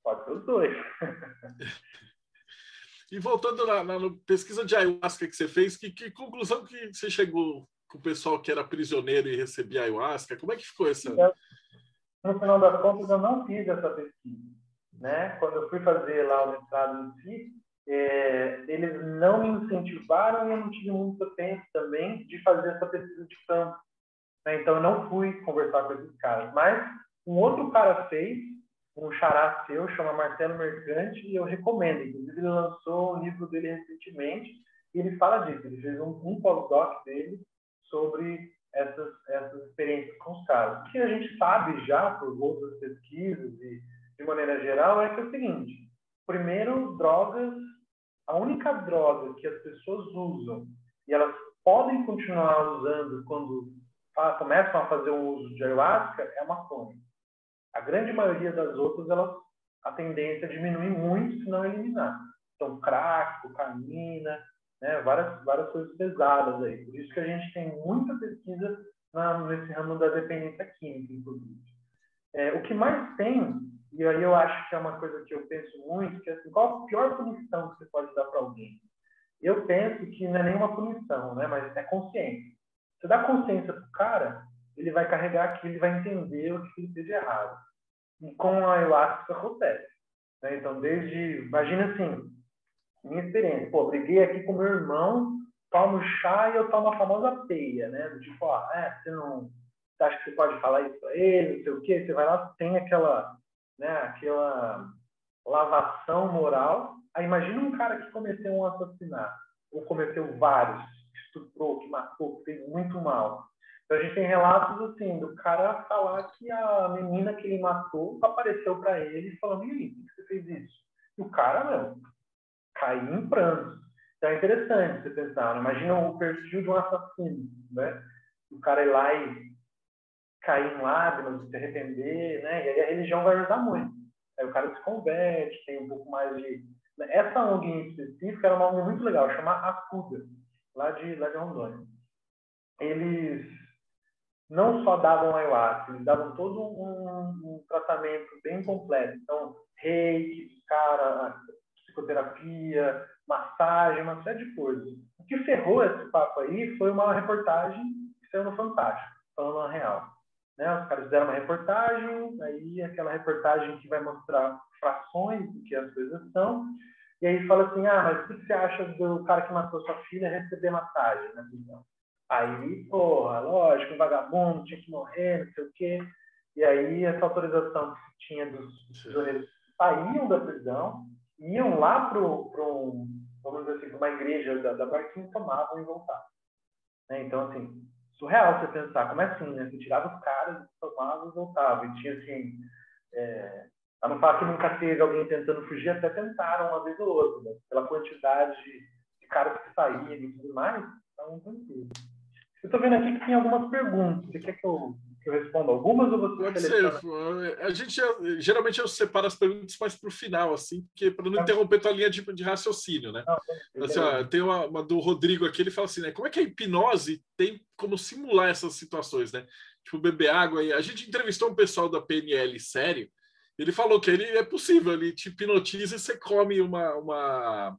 Pode ser os dois. [LAUGHS] e voltando na, na, pesquisa de ayahuasca que você fez, que, que conclusão que você chegou com o pessoal que era prisioneiro e recebia ayahuasca? Como é que ficou essa? No final das contas, eu não fiz essa pesquisa. Né? Quando eu fui fazer lá o mestrado em si, é, eles não me incentivaram e eu não tive muito tempo também de fazer essa pesquisa de campo. Né? Então, eu não fui conversar com esses caras. Mas um outro cara fez, um xará seu, chama Marcelo Mercante, e eu recomendo. Inclusive, ele lançou um livro dele recentemente, e ele fala disso. Ele fez um, um dele sobre essas, essas experiências com os caras. O que a gente sabe já, por outras pesquisas e de maneira geral, é que é o seguinte: primeiro, drogas, a única droga que as pessoas usam e elas podem continuar usando quando começam a fazer o uso de ayahuasca é a maconha. A grande maioria das outras, elas, a tendência é diminuir muito, se não eliminar. Então, crack, cocaína, né, várias, várias coisas pesadas aí. Por isso que a gente tem muita pesquisa na, nesse ramo da dependência química, inclusive. É, o que mais tem, e aí eu acho que é uma coisa que eu penso muito, que é assim, qual a pior punição que você pode dar para alguém? Eu penso que não é nenhuma punição, né, mas é consciência. Você dá consciência para o cara, ele vai carregar aquilo, ele vai entender o que ele fez de errado. E com a ayahuasca isso acontece. Né? Então, desde, imagina assim, minha experiência. Pô, briguei aqui com meu irmão, tomo chá e eu tomo a famosa peia, né? Tipo, ó, é, você não você acha que você pode falar isso pra ele, não sei o quê, você vai lá, tem aquela, né, aquela lavação moral. Aí imagina um cara que cometeu um assassinato, ou cometeu vários, estuprou, que matou, que fez muito mal. Então a gente tem relatos assim, do cara falar que a menina que ele matou apareceu para ele falando, e aí, por que você fez isso? E o cara, meu, cair em prantos. Então é interessante você pensar, né? imagina o perfil de um assassino, né? O cara ir lá e cair em lágrimas, se arrepender, né? E aí a religião vai ajudar muito. Aí o cara se converte, tem um pouco mais de... Né? Essa ONG em específico era uma ONG muito legal, chama Acuda, lá de, lá de Rondônia. Eles não só davam ayahuasca, eles davam todo um, um tratamento bem completo. Então, reiki, cara, psicoterapia, massagem, uma série de coisas. O que ferrou esse papo aí foi uma reportagem que saiu no Fantástico, falando a real. Né? Os caras fizeram uma reportagem, aí aquela reportagem que vai mostrar frações do que as coisas são, e aí fala assim, ah, mas o que você acha do cara que matou sua filha receber massagem na prisão? Aí, porra, lógico, um vagabundo tinha que morrer, não sei o quê. E aí, essa autorização que se tinha dos prisioneiros saíam da prisão, iam lá para um, vamos dizer assim, uma igreja da, da Barquinha, tomavam e voltavam. Né? Então, assim, surreal você pensar, como é assim, né? Você tirava os caras, tomavam e voltavam. E tinha, assim, é, a não falar que nunca teve alguém tentando fugir, até tentaram uma vez ou outra, né? pela quantidade de caras que saíam e tudo mais, então, tranquilo. Eu estou vendo aqui que tem algumas perguntas. Você quer que eu que eu respondo algumas ou você vai A gente geralmente eu separo as perguntas mais para o final, assim, porque para não tá. interromper tua linha de, de raciocínio, né? Não, assim, ó, tem uma, uma, do Rodrigo aqui, ele fala assim, né? Como é que a hipnose tem como simular essas situações, né? Tipo, beber água. E a gente entrevistou um pessoal da PNL sério, ele falou que ele é possível, ele te hipnotiza e você come uma, uma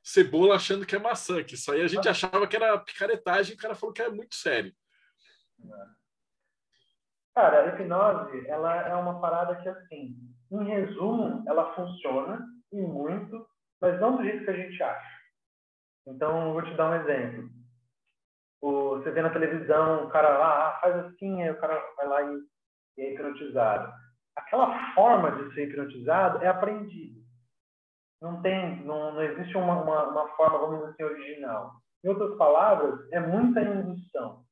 cebola achando que é maçã, que isso aí a gente achava que era picaretagem, o cara falou que é muito sério. Cara, a hipnose, ela é uma parada que, assim, em resumo, ela funciona e muito, mas não do jeito que a gente acha. Então, vou te dar um exemplo. O, você vê na televisão, o cara lá, ah, faz assim, aí o cara vai lá e, e é hipnotizado. Aquela forma de ser hipnotizado é aprendida. Não tem, não, não existe uma, uma, uma forma, vamos dizer assim, original. Em outras palavras, é muita indução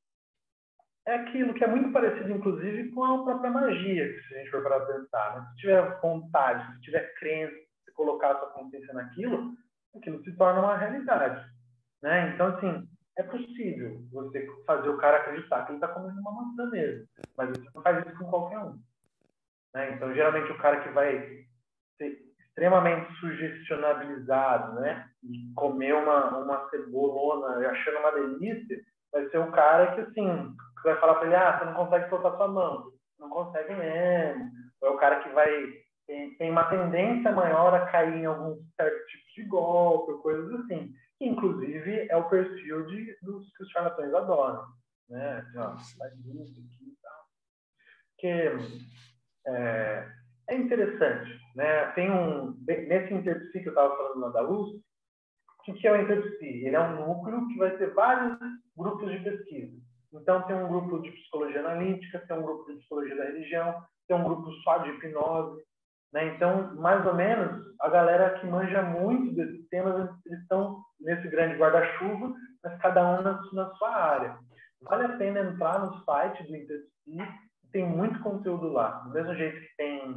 é aquilo que é muito parecido, inclusive, com a própria magia, se a gente for para pensar. Né? Se tiver vontade, se tiver crença, se colocar a sua consciência naquilo, aquilo se torna uma realidade. Né? Então, assim, é possível você fazer o cara acreditar que ele está comendo uma maçã mesmo, mas você não faz isso com qualquer um. Né? Então, geralmente, o cara que vai ser extremamente sugestionabilizado, né? E comer uma, uma cebolona achando uma delícia, vai ser o cara que, assim, vai falar para ele, ah, você não consegue soltar sua mão. Não consegue mesmo. Ou é o cara que vai tem, tem uma tendência maior a cair em alguns certos tipos de golpe, coisas assim. Que, inclusive, é o perfil de, dos que os charlatões adoram. Né? Assim, ó, faz isso aqui e tal. Porque é, é interessante. Né? Tem um, nesse Interpsi que eu estava falando lá da luz, o que é o Interpsi? Ele é um núcleo que vai ter vários grupos de pesquisa. Então, tem um grupo de psicologia analítica, tem um grupo de psicologia da religião, tem um grupo só de hipnose. Né? Então, mais ou menos, a galera que manja muito desses temas, eles estão nesse grande guarda-chuva, mas cada um na, na, sua área. Vale a pena entrar no site do Interpsi, tem muito conteúdo lá. Do mesmo jeito que tem,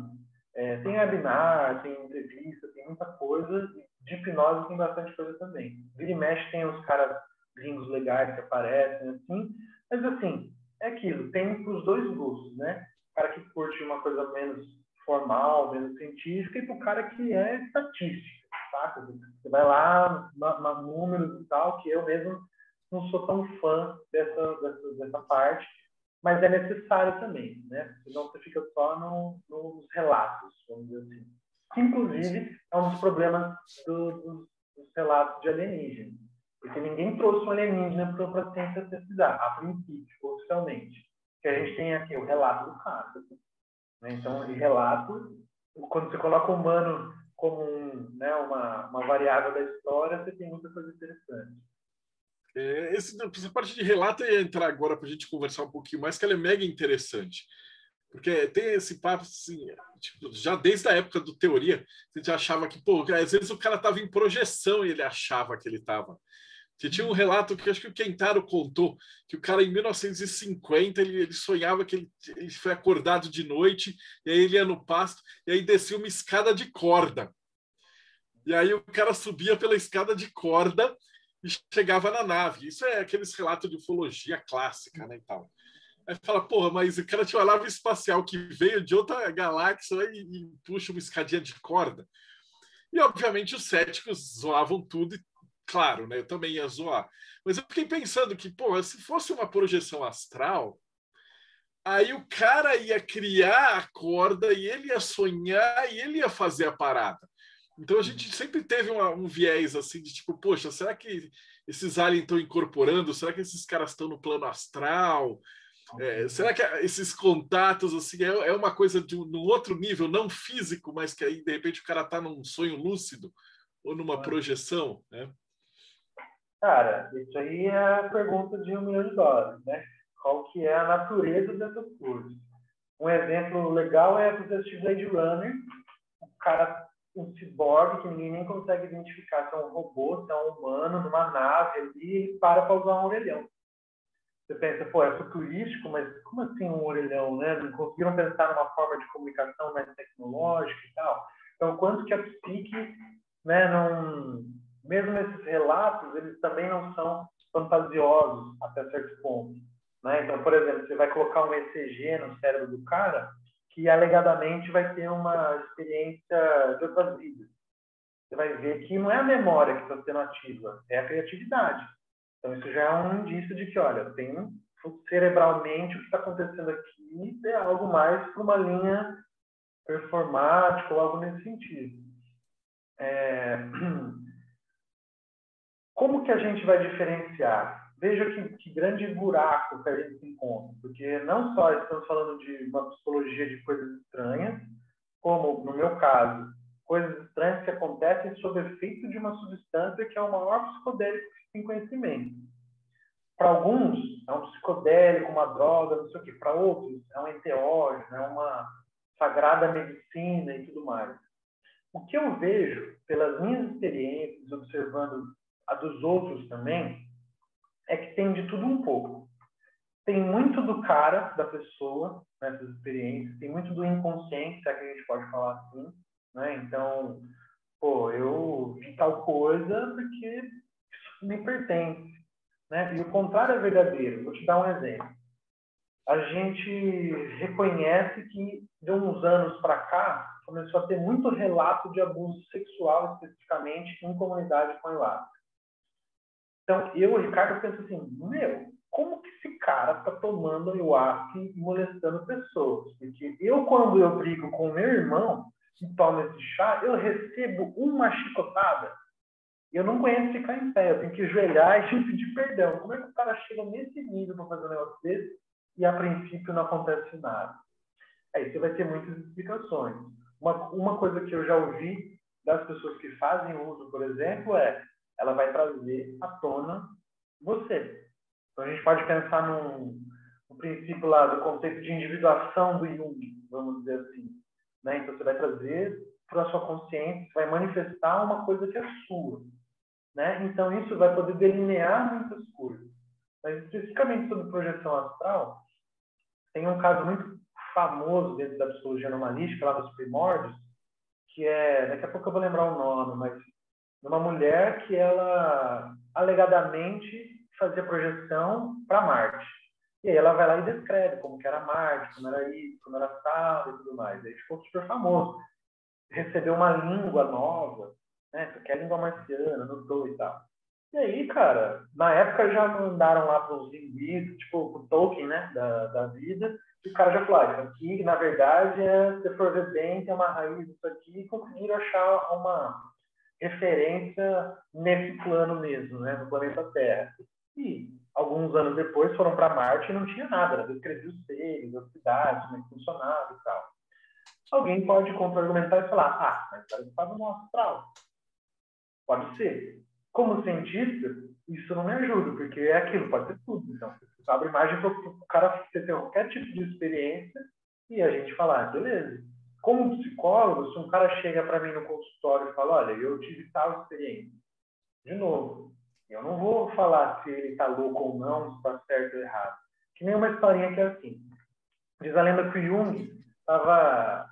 é, tem webinar, tem entrevista, tem muita coisa. De hipnose tem bastante coisa também. Vira e mexe tem os caras gringos legais que aparecem, assim. Mas, assim, é aquilo. Tem para os dois gostos, né? O cara que curte uma coisa menos formal, menos científica, e para o cara que é estatística, saca? Você vai lá, números e tal, que eu mesmo não sou tão fã dessa, dessa, dessa parte mas é necessário também, né? Senão você fica só no, nos relatos, vamos dizer assim. Que, inclusive, é um dos problemas do, dos, dos, relatos de alienígena. Porque ninguém trouxe um alienígena para a ciência pesquisar, a princípio, oficialmente. Que a gente tem aqui o relato do caso. Né? Então, o relato, quando você coloca o humano como um, né, uma, uma variável da história, você tem muita coisa interessante. É, esse, essa parte de relato ia entrar agora para a gente conversar um pouquinho mais, que ela é mega interessante. Porque tem esse papo, assim, tipo, já desde a época do teoria, a gente achava que, pô, às vezes o cara estava em projeção e ele achava que ele estava. Tinha um relato que acho que o Kentaro contou, que o cara em 1950 ele, ele sonhava que ele, ele foi acordado de noite, e aí ele ia no pasto, e aí descia uma escada de corda. E aí o cara subia pela escada de corda e chegava na nave. Isso é aqueles relatos de ufologia clássica, né, e tal. Aí fala, porra, mas o cara tinha uma nave espacial que veio de outra galáxia e, e puxa uma escadinha de corda. E, obviamente, os céticos zoavam tudo, e, claro, né, eu também ia zoar. Mas eu fiquei pensando que, pô, se fosse uma projeção astral, aí o cara ia criar a corda e ele ia sonhar e ele ia fazer a parada. Então a gente sempre teve uma, um viés assim de tipo, poxa, será que esses aliens estão incorporando? Será que esses caras estão no plano astral? É, será que esses contatos assim é, é uma coisa de um, outro nível, não físico, mas que aí de repente o cara está num sonho lúcido ou numa projeção, né? Cara, isso aí é a pergunta de um milhão de dólares, né? Qual que é a natureza dessas coisas? Um exemplo legal é o assistir Blade Runner. O cara um ciborgue que ninguém nem consegue identificar se é um robô, se é um humano, numa nave ali, e para para usar um orelhão. Você pensa, pô, é futurístico, mas como assim um orelhão, né? Não conseguiram pensar numa forma de comunicação mais tecnológica e tal. Então, quanto que a psique, né, não... Mesmo esses relatos, eles também não são fantasiosos até certo ponto. Né? Então, por exemplo, você vai colocar um ECG no cérebro do cara, que alegadamente vai ter uma experiência de outras vidas. Você vai ver que não é a memória que está sendo ativa, é a criatividade. Então, isso já é um indício de que, olha, tem cerebralmente o que está acontecendo aqui é algo mais para uma linha performática ou algo nesse sentido. É... [CLEARS THROAT] Como que a gente vai diferenciar? Veja que, que, grande buraco que a gente encontra, porque não só estamos falando de uma psicologia de coisas estranhas, como, no meu caso, coisas estranhas que acontecem sob efeito de uma substância que é o maior psicodélico que tem conhecimento. Para alguns, é um psicodélico, uma droga, não sei o que. Para outros, é um enteógeno, é uma sagrada medicina e tudo mais. O que eu vejo, pelas minhas experiências, observando a dos outros também, é que tem de tudo um pouco. Tem muito do cara, da pessoa, nessas experiências, tem muito do inconsciente, se é que a gente pode falar assim, né? Então, pô, eu vi tal coisa porque isso me pertence, né? E o contrário é verdadeiro. Vou te dar um exemplo. a gente reconhece que de uns anos para cá começou a ter muito relato de abuso sexual especificamente em comunidade com ayahuasca. Então, eu, Ricardo, penso assim, meu, como que esse cara está tomando ayahuasca e molestando pessoas? Porque eu, quando eu brigo com meu irmão que toma esse chá, eu recebo uma chicotada. Eu não conheço ficar em pé, eu tenho que ajoelhar e [LAUGHS] pedir perdão. Como é que o cara chega nesse nível para fazer um negócio desse e a princípio não acontece nada? Aí você vai ter muitas explicações. Uma, uma coisa que eu já ouvi das pessoas que fazem uso, por exemplo, é ela vai trazer à tona você. Então a gente pode pensar no princípio lá do conceito de individuação do Jung, vamos dizer assim. Né? Então você vai trazer para a sua consciência, vai manifestar uma coisa que é sua. Né? Então isso vai poder delinear muitas coisas. Mas especificamente sobre projeção astral, tem um caso muito famoso dentro da psicologia anomalística, lá dos primórdios, que é, daqui a pouco eu vou lembrar o nome, mas uma mulher que ela alegadamente fazia projeção para Marte. E aí ela vai lá e descreve como que era Marte, como era isso, como era tal e tudo mais. Aí ficou super famoso. Recebeu uma língua nova, né? Que é a língua marciana, notou e tal. E aí, cara, na época já mandaram lá para os linguistas, tipo, o Tolkien, né, da, da vida, e o cara já falou, ah, isso aqui, na verdade, é, se for ver bem, tem uma raiz disso aqui, e conseguiram achar uma referência nesse plano mesmo, né, no planeta Terra. E alguns anos depois foram para Marte e não tinha nada, era descrever os seres, as cidades, como é que funcionava e tal. Alguém pode contra-argumentar e falar, ah, mas cara estava no astral. Pode ser. Como cientista, isso não me ajuda, porque é aquilo, pode ser tudo. Então, você abre imagem para o cara ter qualquer tipo de experiência e a gente falar, ah, beleza. Como psicólogo, se um cara chega para mim no consultório e fala, olha, eu tive tal experiência, de novo, eu não vou falar se ele está louco ou não, se está certo ou errado. Que nem uma historinha que é assim. Diz a lenda que o Jung estava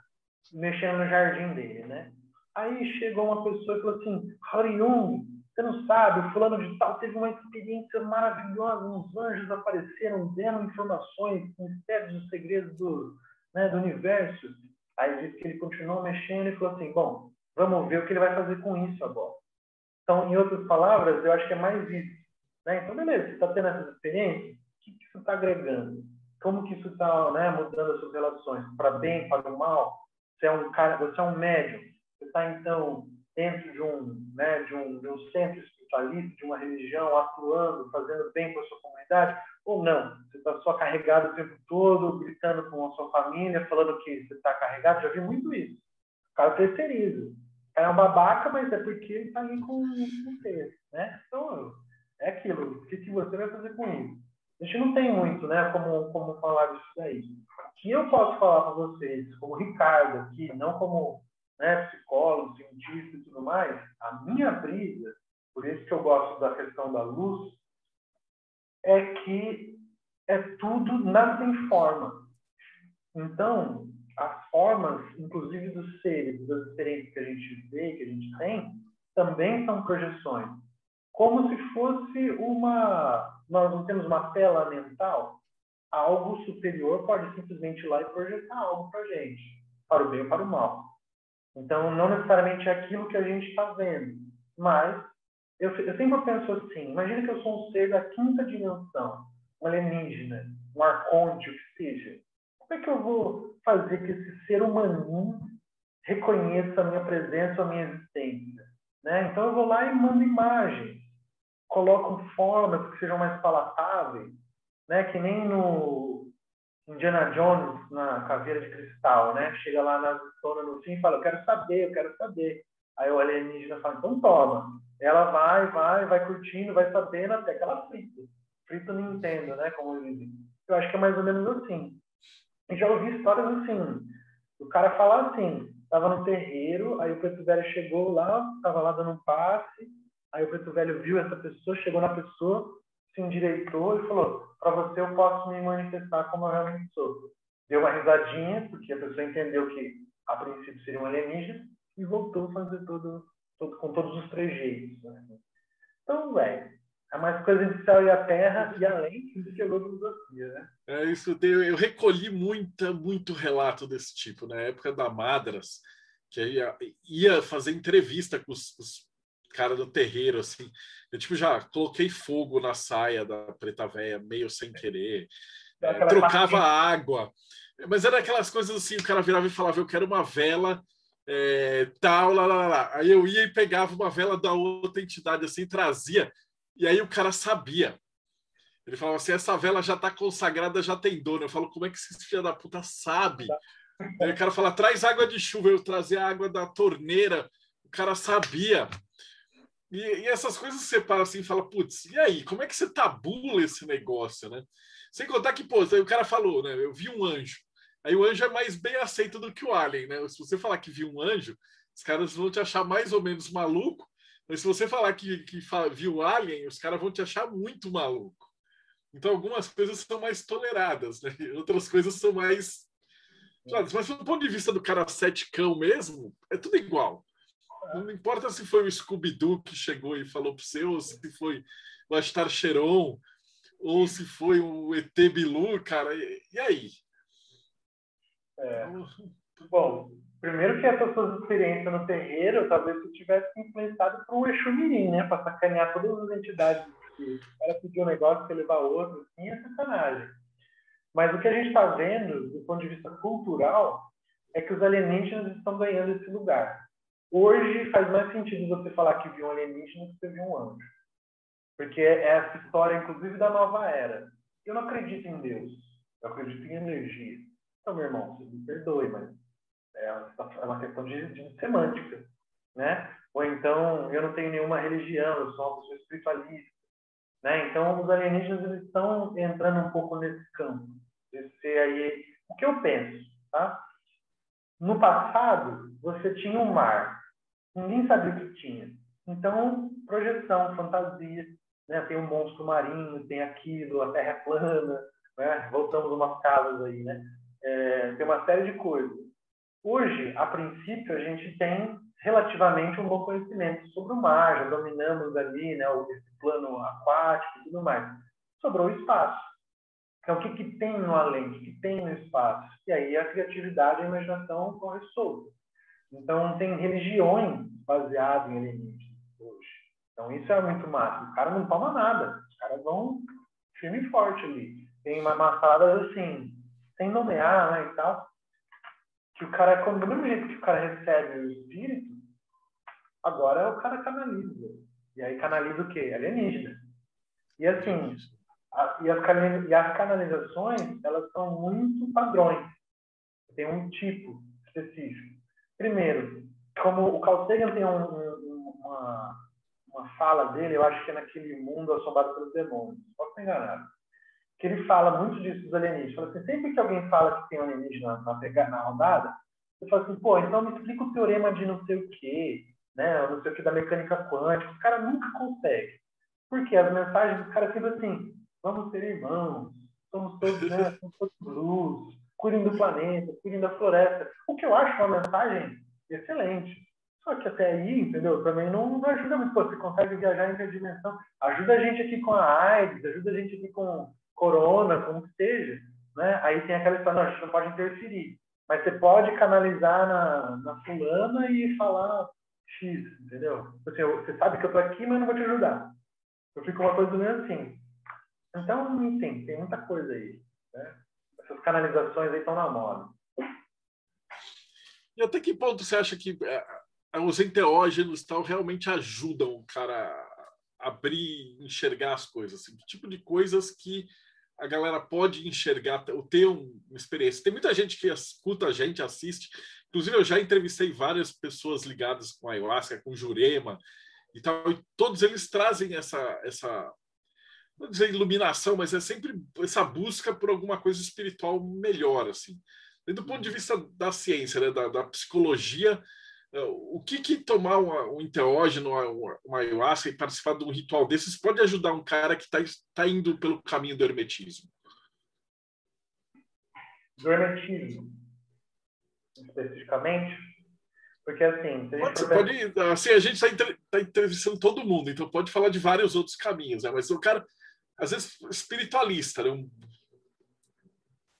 mexendo no jardim dele, né? Aí chegou uma pessoa e falou assim, Harry Jung, você não sabe, o fulano de tal teve uma experiência maravilhosa, uns anjos apareceram, deram informações, mistérios dos segredos do, né, do universo. Aí disse que ele continuou mexendo e falou assim, bom, vamos ver o que ele vai fazer com isso agora. Então, em outras palavras, eu acho que é mais isso. Né? Então, beleza, você está tendo essa experiência, o que, que isso está agregando? Como que isso está né, mudando as suas relações? Para bem, para o mal? Você é um cara, você é um médium. Você está, então, dentro de um, né, de, um, de um centro espiritualista, de uma religião, atuando, fazendo bem para a sua comunidade? Ou não? Você está só carregado o tempo todo, gritando com a sua família, falando que você está carregado? Já vi muito isso. O cara terceiriza é um babaca, mas é porque ele está ali com texto, né? Então, é aquilo. O que, que você vai fazer com isso? A gente não tem muito, né, como, como falar disso daí. O que eu posso falar para vocês, como Ricardo aqui, não como né, psicólogo, cientista e tudo mais, a minha briga, por isso que eu gosto da questão da luz, é que é tudo, nada tem forma. Então, as formas, inclusive dos seres, das experiências que a gente vê, que a gente tem, também são projeções. Como se fosse uma. Nós não temos uma tela mental, algo superior pode simplesmente ir lá e projetar algo para a gente, para o bem ou para o mal. Então, não necessariamente é aquilo que a gente está vendo, mas eu, eu sempre penso assim: imagina que eu sou um ser da quinta dimensão, um alienígena, um arconte, o que seja como é que eu vou fazer que esse ser humaninho reconheça a minha presença, a minha existência? Né? Então eu vou lá e mando imagens, coloco formas que sejam mais palatáveis, né? que nem no Indiana Jones, na caveira de cristal, né? chega lá na zona no fim e fala, eu quero saber, eu quero saber. Aí o alienígena fala, então toma. Ela vai, vai, vai curtindo, vai sabendo até que ela frita. Frita Nintendo, né? Como dizem. Eu acho que é mais ou menos assim. E já ouvi histórias assim, o cara falar assim, estava no terreiro, aí o preto velho chegou lá, estava lá dando um passe, aí o preto velho viu essa pessoa, chegou na pessoa, se endireitou e falou, para você eu posso me manifestar como eu realmente sou. Deu uma risadinha, porque a pessoa entendeu que a princípio seria um alienígena, e voltou a fazer todo, todo com todos os trejeitos. Né? Então, velho, É mais coisa de céu e a terra e além do que a filosofia, né? É isso. Eu recolhi muita, muito relato desse tipo na época da Madras, que ia, ia fazer entrevista com os, os caras do terreiro, assim. Eu tipo já coloquei fogo na saia da Preta Véia meio sem querer, é, trocava água, mas era aquelas coisas assim. O cara virava e falava: Eu quero uma vela é, tal, lá, lá, lá. Aí eu ia e pegava uma vela da outra entidade assim, trazia. E aí o cara sabia. Ele falava assim: essa vela já está consagrada, já tem dono. Eu falo: como é que esse filho da puta sabe? Aí o cara fala: traz água de chuva. Eu trazia água da torneira. O cara sabia. E, e essas coisas você para assim e fala: putz, e aí? Como é que você tabula esse negócio, né? Sem contar que, pô, o cara falou, né? Eu vi um anjo. Aí o anjo é mais bem aceito do que o alien, né? Se você falar que viu um anjo, os caras vão te achar mais ou menos maluco, mas se você falar que, que viu Alien, os caras vão te achar muito maluco. Então, algumas coisas são mais toleradas, né? outras coisas são mais. Mas, do ponto de vista do cara cão mesmo, é tudo igual. Não importa se foi o Scooby-Doo que chegou e falou para você, ou se foi o Astar Cheron, ou se foi o ET Bilu, cara. E, e aí? É. Bom, Primeiro que essas suas experiências no terreiro, talvez tu tivesse influenciado para o Exu Mirim, né? Para sacanear todas as entidades. O cara pediu um negócio, quer levar outro, assim, é sacanagem. Mas o que a gente está vendo, do ponto de vista cultural, é que os alienígenas estão ganhando esse lugar. Hoje faz mais sentido você falar que viu um alienígena que você viu um anjo. Porque é essa história, inclusive, da nova era. Eu não acredito em Deus. Eu acredito em energia. Então, meu irmão, você me perdoe, mas é, é uma questão de, de semântica, né? Ou então, eu não tenho nenhuma religião, eu sou uma pessoa espiritualista, né? Então, os alienígenas eles estão entrando um pouco nesse campo. Esse aí, o que eu penso, tá? No passado, você tinha um mar, ninguém sabia o que tinha. Então, projeção, fantasia, né? Tem um monstro marinho, tem aquilo, a Terra é plana, né? Voltamos umas casas aí, né? É, tem uma série de coisas. Hoje, a princípio, a gente tem relativamente um bom conhecimento sobre o mar, já dominamos ali né, esse plano aquático e tudo mais. Sobrou o espaço. Então, o que, que tem no além? O que, que tem no espaço? E aí a criatividade e a imaginação corre solta. Então, tem religiões baseadas em alienígenas hoje. Então, isso é muito massa. O cara não toma nada. Os caras vão firme e forte ali. Tem uma massada assim, sem nomear né, e tal que o cara, quando do mesmo jeito que o cara recebe o espírito, agora o cara canaliza. E aí canaliza o quê? Alienígena. E assim, a, e, as, e as canalizações, elas são muito padrões. Tem um tipo específico. Primeiro, como o Carl Sagan tem um, um, uma, uma fala dele, eu acho que é naquele mundo assombrado pelos demônios. Posso estar enganado que ele fala muito disso dos alienígenas. Fala assim, sempre que alguém fala que tem um alienígena na, na, na rodada, você fala assim, pô, então me explica o teorema de não sei o quê, né? Não sei o que da mecânica quântica. Os caras nunca conseguem. Porque as mensagens dos caras sempre assim, vamos ser irmãos, somos todos, né? [LAUGHS] Somos todos luz, cuidem do planeta, cuidem da floresta. O que eu acho uma mensagem excelente. Só que até aí, entendeu? Também não, não ajuda muito. Pô, você consegue viajar em dimensão. Ajuda a gente aqui com a AIDS, ajuda a gente aqui com corona, como que seja, né? Aí tem aquela história, não, a gente não pode interferir. Mas você pode canalizar na, na fulana e falar X, entendeu? Assim, você sabe que eu tô aqui, mas não vou te ajudar. Eu fico uma coisa do meio assim. Então, enfim, tem muita coisa aí. Né? Essas canalizações aí estão na moda. E até que ponto você acha que é, os enteógenos tal realmente ajudam o cara a abrir, enxergar as coisas? Assim, que tipo de coisas que a galera pode enxergar, ter uma experiência. Tem muita gente que escuta a gente, assiste. Inclusive, eu já entrevistei várias pessoas ligadas com a ayahuasca, com Jurema e tal, e todos eles trazem essa, essa não dizer iluminação, mas é sempre essa busca por alguma coisa espiritual melhor, assim. E do ponto de vista da ciência, né, da, da psicologia, o que, que tomar uma, um enteógeno, uma, uma ayahuasca e participar de um ritual desses pode ajudar um cara que está tá indo pelo caminho do hermetismo? Do hermetismo, especificamente? Porque assim. A pode, pode, assim, a gente está entre, tá entrevistando todo mundo, então pode falar de vários outros caminhos, né? Mas o cara, às vezes, espiritualista, né? um,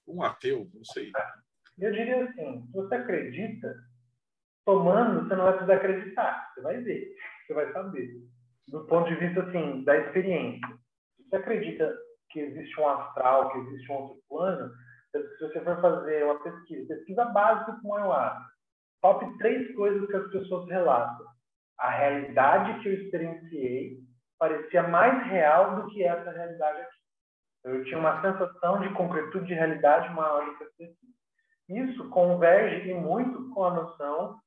um ateu, não sei. Eu diria assim: se você acredita, tomando, você não vai precisar acreditar. Você vai ver, [LAUGHS] você vai saber. Do ponto de vista, assim, da experiência. Se você acredita que existe um astral, que existe um outro plano, se você for fazer uma pesquisa, pesquisa básica com o ayahuasca, top três coisas que as pessoas relatam. A realidade que eu experienciei parecia mais real do que essa realidade aqui. Eu tinha uma sensação de concretude de realidade maior do que essa aqui. Isso converge muito com a noção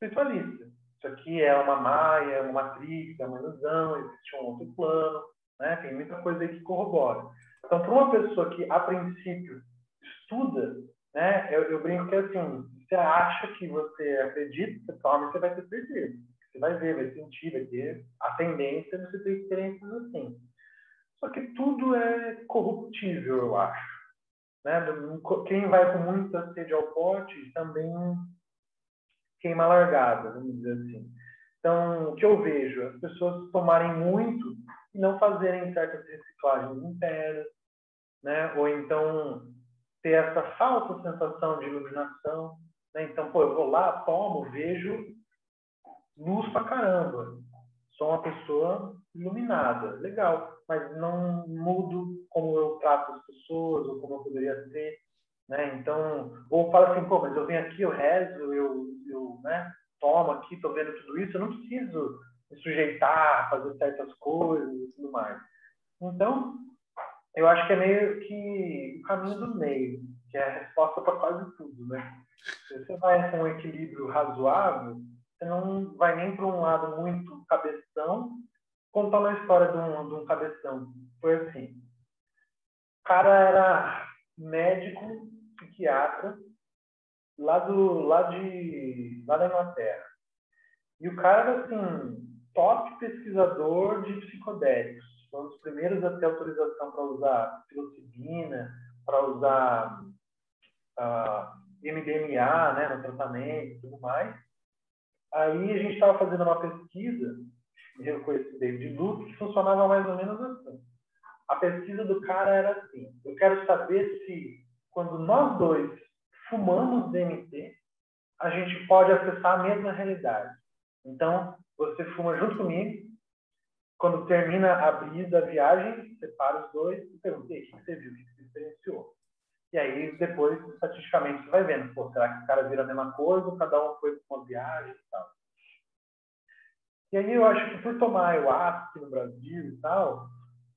espiritualista. Isso aqui é uma maia, uma matriz, é uma ilusão, existe um outro plano, né? Tem muita coisa aí que corrobora. Então, para uma pessoa que, a princípio, estuda, né? Eu, eu brinco que, assim, você acha que você acredita, toma, você vai ter certeza. Você vai ver, vai sentir, vai ter a tendência de você ter experiências assim. Só que tudo é corruptível, eu acho. Né? Quem vai com muita sede ao pote também queima largada, vamos dizer assim. Então, o que eu vejo? As pessoas tomarem muito e não fazerem certas reciclagens internas, né? ou então ter essa falsa sensação de iluminação. Né? Então, pô, eu vou lá, tomo, vejo luz pra caramba. Sou uma pessoa iluminada, legal, mas não mudo como eu trato as pessoas ou como eu poderia ser. Né? Então, ou fala assim, pô, mas eu venho aqui, eu rezo, eu, eu né, tomo aqui, estou vendo tudo isso, eu não preciso me sujeitar fazer certas coisas e tudo mais. Então, eu acho que é meio que o caminho do meio, que é a resposta para quase tudo, né? Se você vai com um equilíbrio razoável, você não vai nem para um lado muito cabeção, contar uma história de um, de um cabeção. Foi assim, o cara era médico psiquiatra lá do lá de lá da Inglaterra. E o cara assim, top pesquisador de psicodélicos. Um dos primeiros a ter autorização para usar psilocibina, para usar uh, MDMA né, no tratamento e tudo mais. Aí a gente estava fazendo uma pesquisa, eu esse David Luke, que funcionava mais ou menos assim. A pesquisa do cara era assim: eu quero saber se quando nós dois fumamos DMT, a gente pode acessar a mesma realidade. Então, você fuma junto comigo, quando termina a brisa, a viagem, separa os dois e pergunta, o que você viu, o que você experienciou? E aí, depois, estatisticamente, você vai vendo, pô, será que o cara vira a mesma coisa, cada um foi para uma viagem e tal. E aí eu acho que por tomar ayahuasca no Brasil e tal,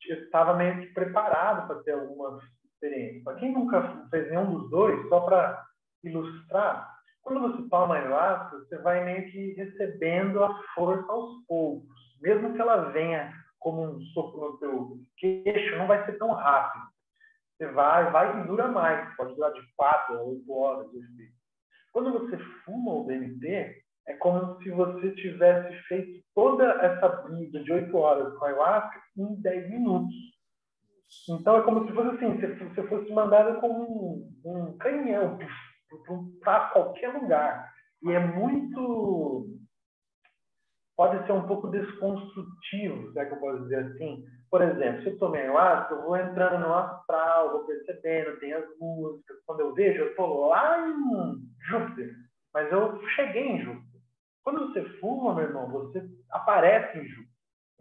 eu estava meio que preparado para ter alguma experiência. Para quem nunca fez nenhum dos dois, só para ilustrar, quando você toma ayahuasca, você vai meio que recebendo a força aos poucos. Mesmo que ela venha como um sopro no teu queixo, não vai ser tão rápido. Você vai, vai e dura mais. Pode durar de 4 a 8 horas. Quando você fuma o DMT, é como se você tivesse feito toda essa brisa de 8 horas com a ayahuasca em 10 minutos. Então é como se fosse assim, se você fosse mandado como um, um canhão para qualquer lugar. E é muito. Pode ser um pouco desconstrutivo, se é que eu posso dizer assim. Por exemplo, se eu tomei ayahuasca, eu vou entrando no astral, vou percebendo, tem as músicas. Quando eu vejo, eu estou lá em Júpiter, mas eu cheguei em Júpiter. Quando você fuma, meu irmão, você aparece em Júpiter.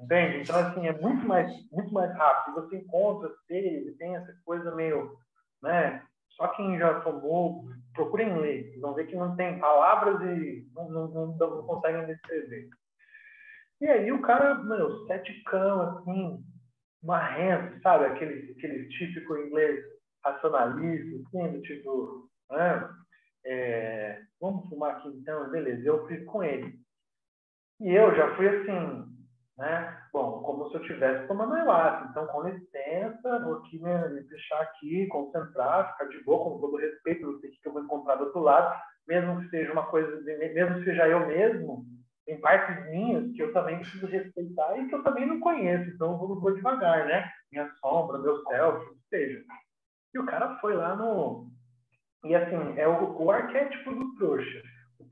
Entende? Então, assim, é muito mais, muito mais rápido. Você encontra ele tem essa coisa meio, né? Só quem já tomou, procurem ler. Vão ver que não tem palavras e não, não, não, não conseguem descrever. E aí o cara, meu, sete cão, assim, marrento, sabe? Aquele, aquele típico inglês racionalista, assim, do tipo, né? É, vamos fumar aqui então, beleza, eu fico com ele. E eu já fui assim, né? Bom, como se eu estivesse tomando ayahuasca. Então, com licença, vou aqui me, me deixar aqui, concentrar, ficar de boa, com todo respeito, não sei o que eu vou encontrar do outro lado, mesmo que seja uma coisa, mesmo que seja eu mesmo, tem partes minhas que eu também preciso respeitar e que eu também não conheço, então eu vou, vou devagar, né? Minha sombra, meu self, o que seja. E o cara foi lá no. E assim, é o, o arquétipo do trouxa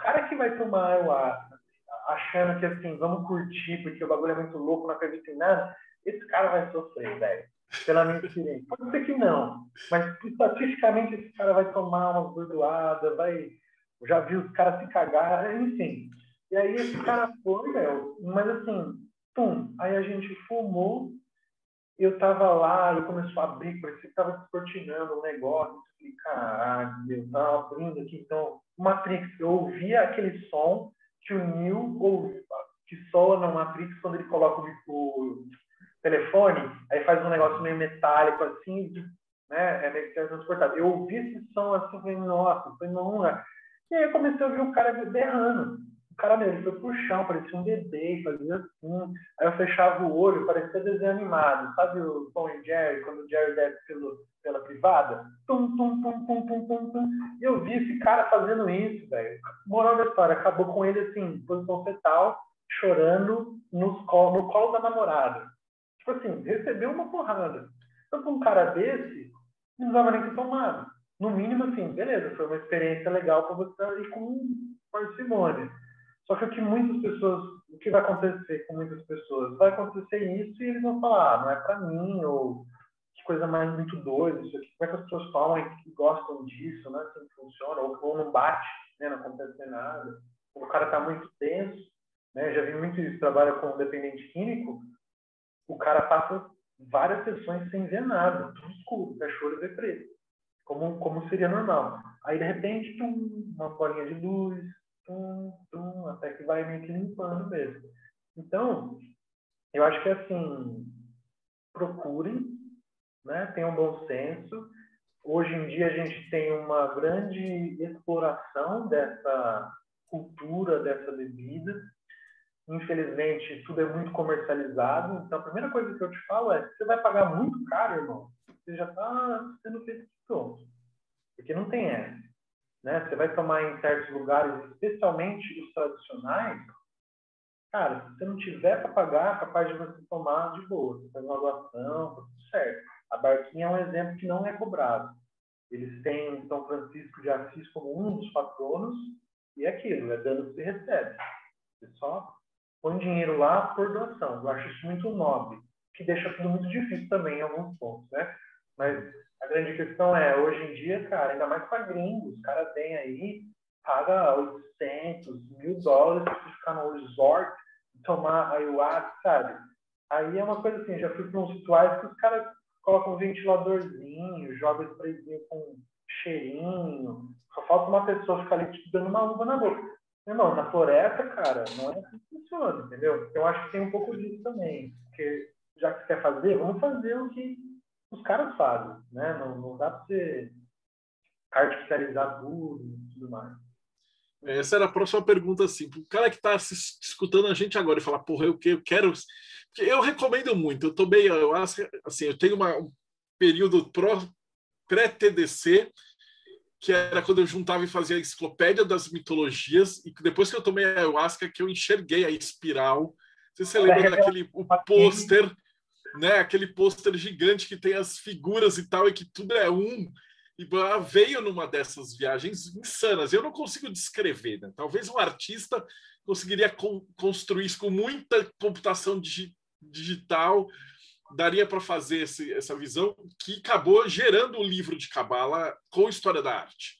cara que vai tomar ayahuasca achando que assim, vamos curtir porque o bagulho é muito louco, não acredito em nada, esse cara vai sofrer, velho. Pela minha experiência. Pode ser que não, mas estatisticamente esse cara vai tomar uma gordoada, vai. Já vi os caras se cagar, enfim. E aí esse cara foi, meu, mas assim, pum, aí a gente fumou, eu tava lá, e começou a abrir, parecia que tava descortinando um negócio, eu falei, caralho, eu tava abrindo aqui, então, Matrix, eu ouvia aquele som que o Neo, ou que soa na Matrix quando ele coloca o, telefone, aí faz um negócio meio metálico assim, né, é meio que transportado. Eu ouvi esse som assim, falei, nossa, foi não, né? E aí eu comecei a ouvir o cara berrando cara, ele foi pro chão, parecia um bebê, fazia assim. Aí eu fechava o olho, parecia desenho animado. Sabe o Tom e Jerry, quando o Jerry desce pelo, pela privada? Tum, tum, tum, tum, tum, tum, tum. E eu vi esse cara fazendo isso, velho. Moral da história, acabou com ele assim, posição fetal, chorando nos colo, no colo da namorada. Tipo assim, recebeu uma porrada. Então, com um cara desse, não precisava nem ter tomado. No mínimo, assim, beleza, foi uma experiência legal para você ir com parcimônia. Só que o que muitas pessoas, o que vai acontecer com muitas pessoas? Vai acontecer isso e eles vão falar, ah, não é para mim, ou que coisa mais muito doida, isso aqui, como é que as pessoas falam e gostam disso, né? Assim funciona, ou, ou não bate, né? Não acontece nada. o cara está muito tenso, né? Já vi muito isso, trabalha com dependente químico, o cara passa várias sessões sem ver nada, tudo escuro, cachorro e preto, como, como seria normal. Aí, de repente, tum, uma bolinha de luz, tum, tum, até que vai meio que limpando mesmo. Então, eu acho que assim, procurem, né? tenham bom senso. Hoje em dia a gente tem uma grande exploração dessa cultura, dessa bebida. Infelizmente, tudo é muito comercializado. Então, a primeira coisa que eu te falo é: você vai pagar muito caro, irmão, você já está sendo feito pronto. Porque não tem essa né? Você vai tomar em certos lugares, especialmente os tradicionais, cara, se você não tiver para pagar, é capaz de você tomar de boa. Você faz uma doação, tá tudo certo. A Barquinha é um exemplo que não é cobrado. Eles têm São Francisco de Assis como um dos patronos e é aquilo, é dano que você recebe. Você só põe dinheiro lá por doação. Eu acho isso muito nobre, que deixa tudo muito difícil também em alguns pontos, né? Mas a grande questão é, hoje em dia, cara, ainda mais para gringos, os caras têm aí, paga 800, mil dólares para ficar no resort, tomar ayahuasca, sabe? Aí é uma coisa assim, já fui para uns rituais que os caras colocam um ventiladorzinho, jogam sprayzinho com cheirinho, só falta uma pessoa ficar ali te dando uma uva na boca. Irmão, na floresta, cara, não é assim que funciona, entendeu? Eu acho que tem um pouco disso também. Porque já que você quer fazer, vamos fazer o que os caras fazem, né? Não, não dá para você artificializar tudo e tudo mais. Essa era a próxima pergunta, assim. O cara que está escutando a gente agora e falar, porra, eu, eu quero. Eu recomendo muito. Eu tomei, eu acho, assim, eu tenho uma, um período pré-TDC, que era quando eu juntava e fazia a enciclopédia das mitologias, e depois que eu tomei a ayahuasca, que eu enxerguei a espiral. Você se lembra daquele o pôster né? Aquele pôster gigante que tem as figuras e tal, e que tudo é um. E veio numa dessas viagens insanas. Eu não consigo descrever, né? Talvez um artista conseguiria con construir isso com muita computação digi digital, daria para fazer esse, essa visão que acabou gerando o livro de Cabala com história da arte.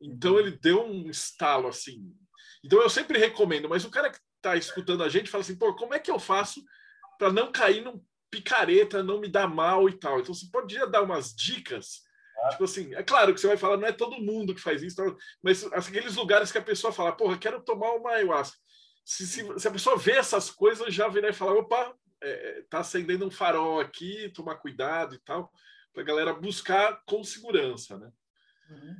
Então ele deu um estalo assim. Então eu sempre recomendo, mas o cara que está escutando a gente fala assim, pô, como é que eu faço para não cair num picareta, não me dá mal e tal. Então você podia dar umas dicas. Ah. Tipo assim, é claro que você vai falar, não é todo mundo que faz isso, mas aqueles lugares que a pessoa fala, porra, quero tomar uma ayahuasca. Se, se, se a pessoa vê essas coisas, já virar e falar, opa, é, tá acendendo um farol aqui, tomar cuidado e tal, para a galera buscar com segurança, né? Uhum.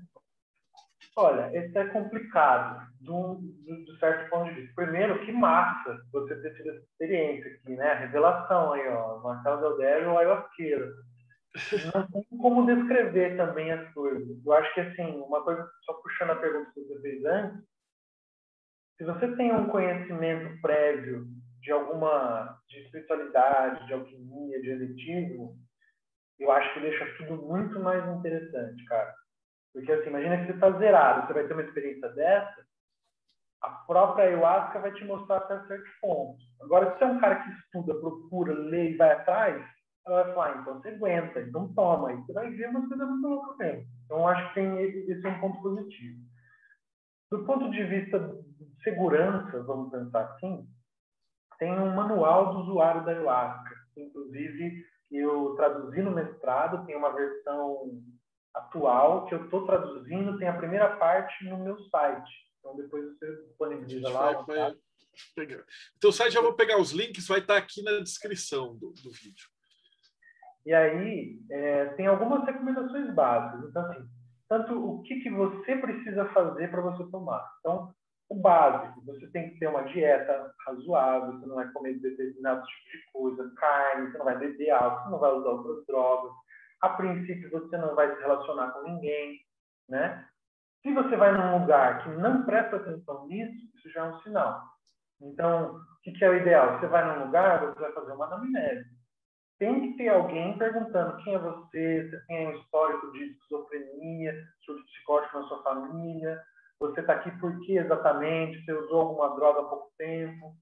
Olha, esse é complicado, do, do, certo ponto de vista. Primeiro, que massa você ter tido essa experiência aqui, né? A revelação aí, ó. Marcelo Deldério, o ayahuasqueiro. Não tem como descrever também as coisas. Eu acho que, assim, uma coisa, só puxando a pergunta que você fez antes, se você tem um conhecimento prévio de alguma de espiritualidade, de alquimia, de eletivo, eu acho que deixa tudo muito mais interessante, cara. Porque, assim, imagina que você está zerado, você vai ter uma experiência dessa, a própria ayahuasca vai te mostrar até certos pontos. Agora, se você é um cara que estuda, procura, lê e vai atrás, ela vai falar, ah, então você aguenta, então toma. E você vai ver uma coisa muito louca mesmo. Então, acho que tem esse é um ponto positivo. Do ponto de vista de segurança, vamos pensar assim, tem um manual do usuário da ayahuasca. Inclusive, eu traduzi no mestrado, tem uma versão atual que eu estou traduzindo, tem a primeira parte no meu site. Então, depois você disponibiliza lá. Vai, vai pegar. Então, o site já vou pegar os links, vai estar aqui na descrição do, do vídeo. E aí, é, tem algumas recomendações básicas. Então, assim, tanto o que, que você precisa fazer para você tomar. Então, o básico, você tem que ter uma dieta razoável, você não vai comer determinados tipos de coisa, carne, você não vai beber álcool, você não vai usar outras drogas. A princípio, você não vai se relacionar com ninguém, né? Se você vai num lugar que não presta atenção nisso, isso já é um sinal. Então, o que, é o ideal? Você vai num lugar, você vai fazer uma anamnese. Tem que ter alguém perguntando quem é você, você tem um histórico de esquizofrenia, surto psicótico na sua família, você está aqui por que exatamente? Você usou alguma droga há pouco tempo?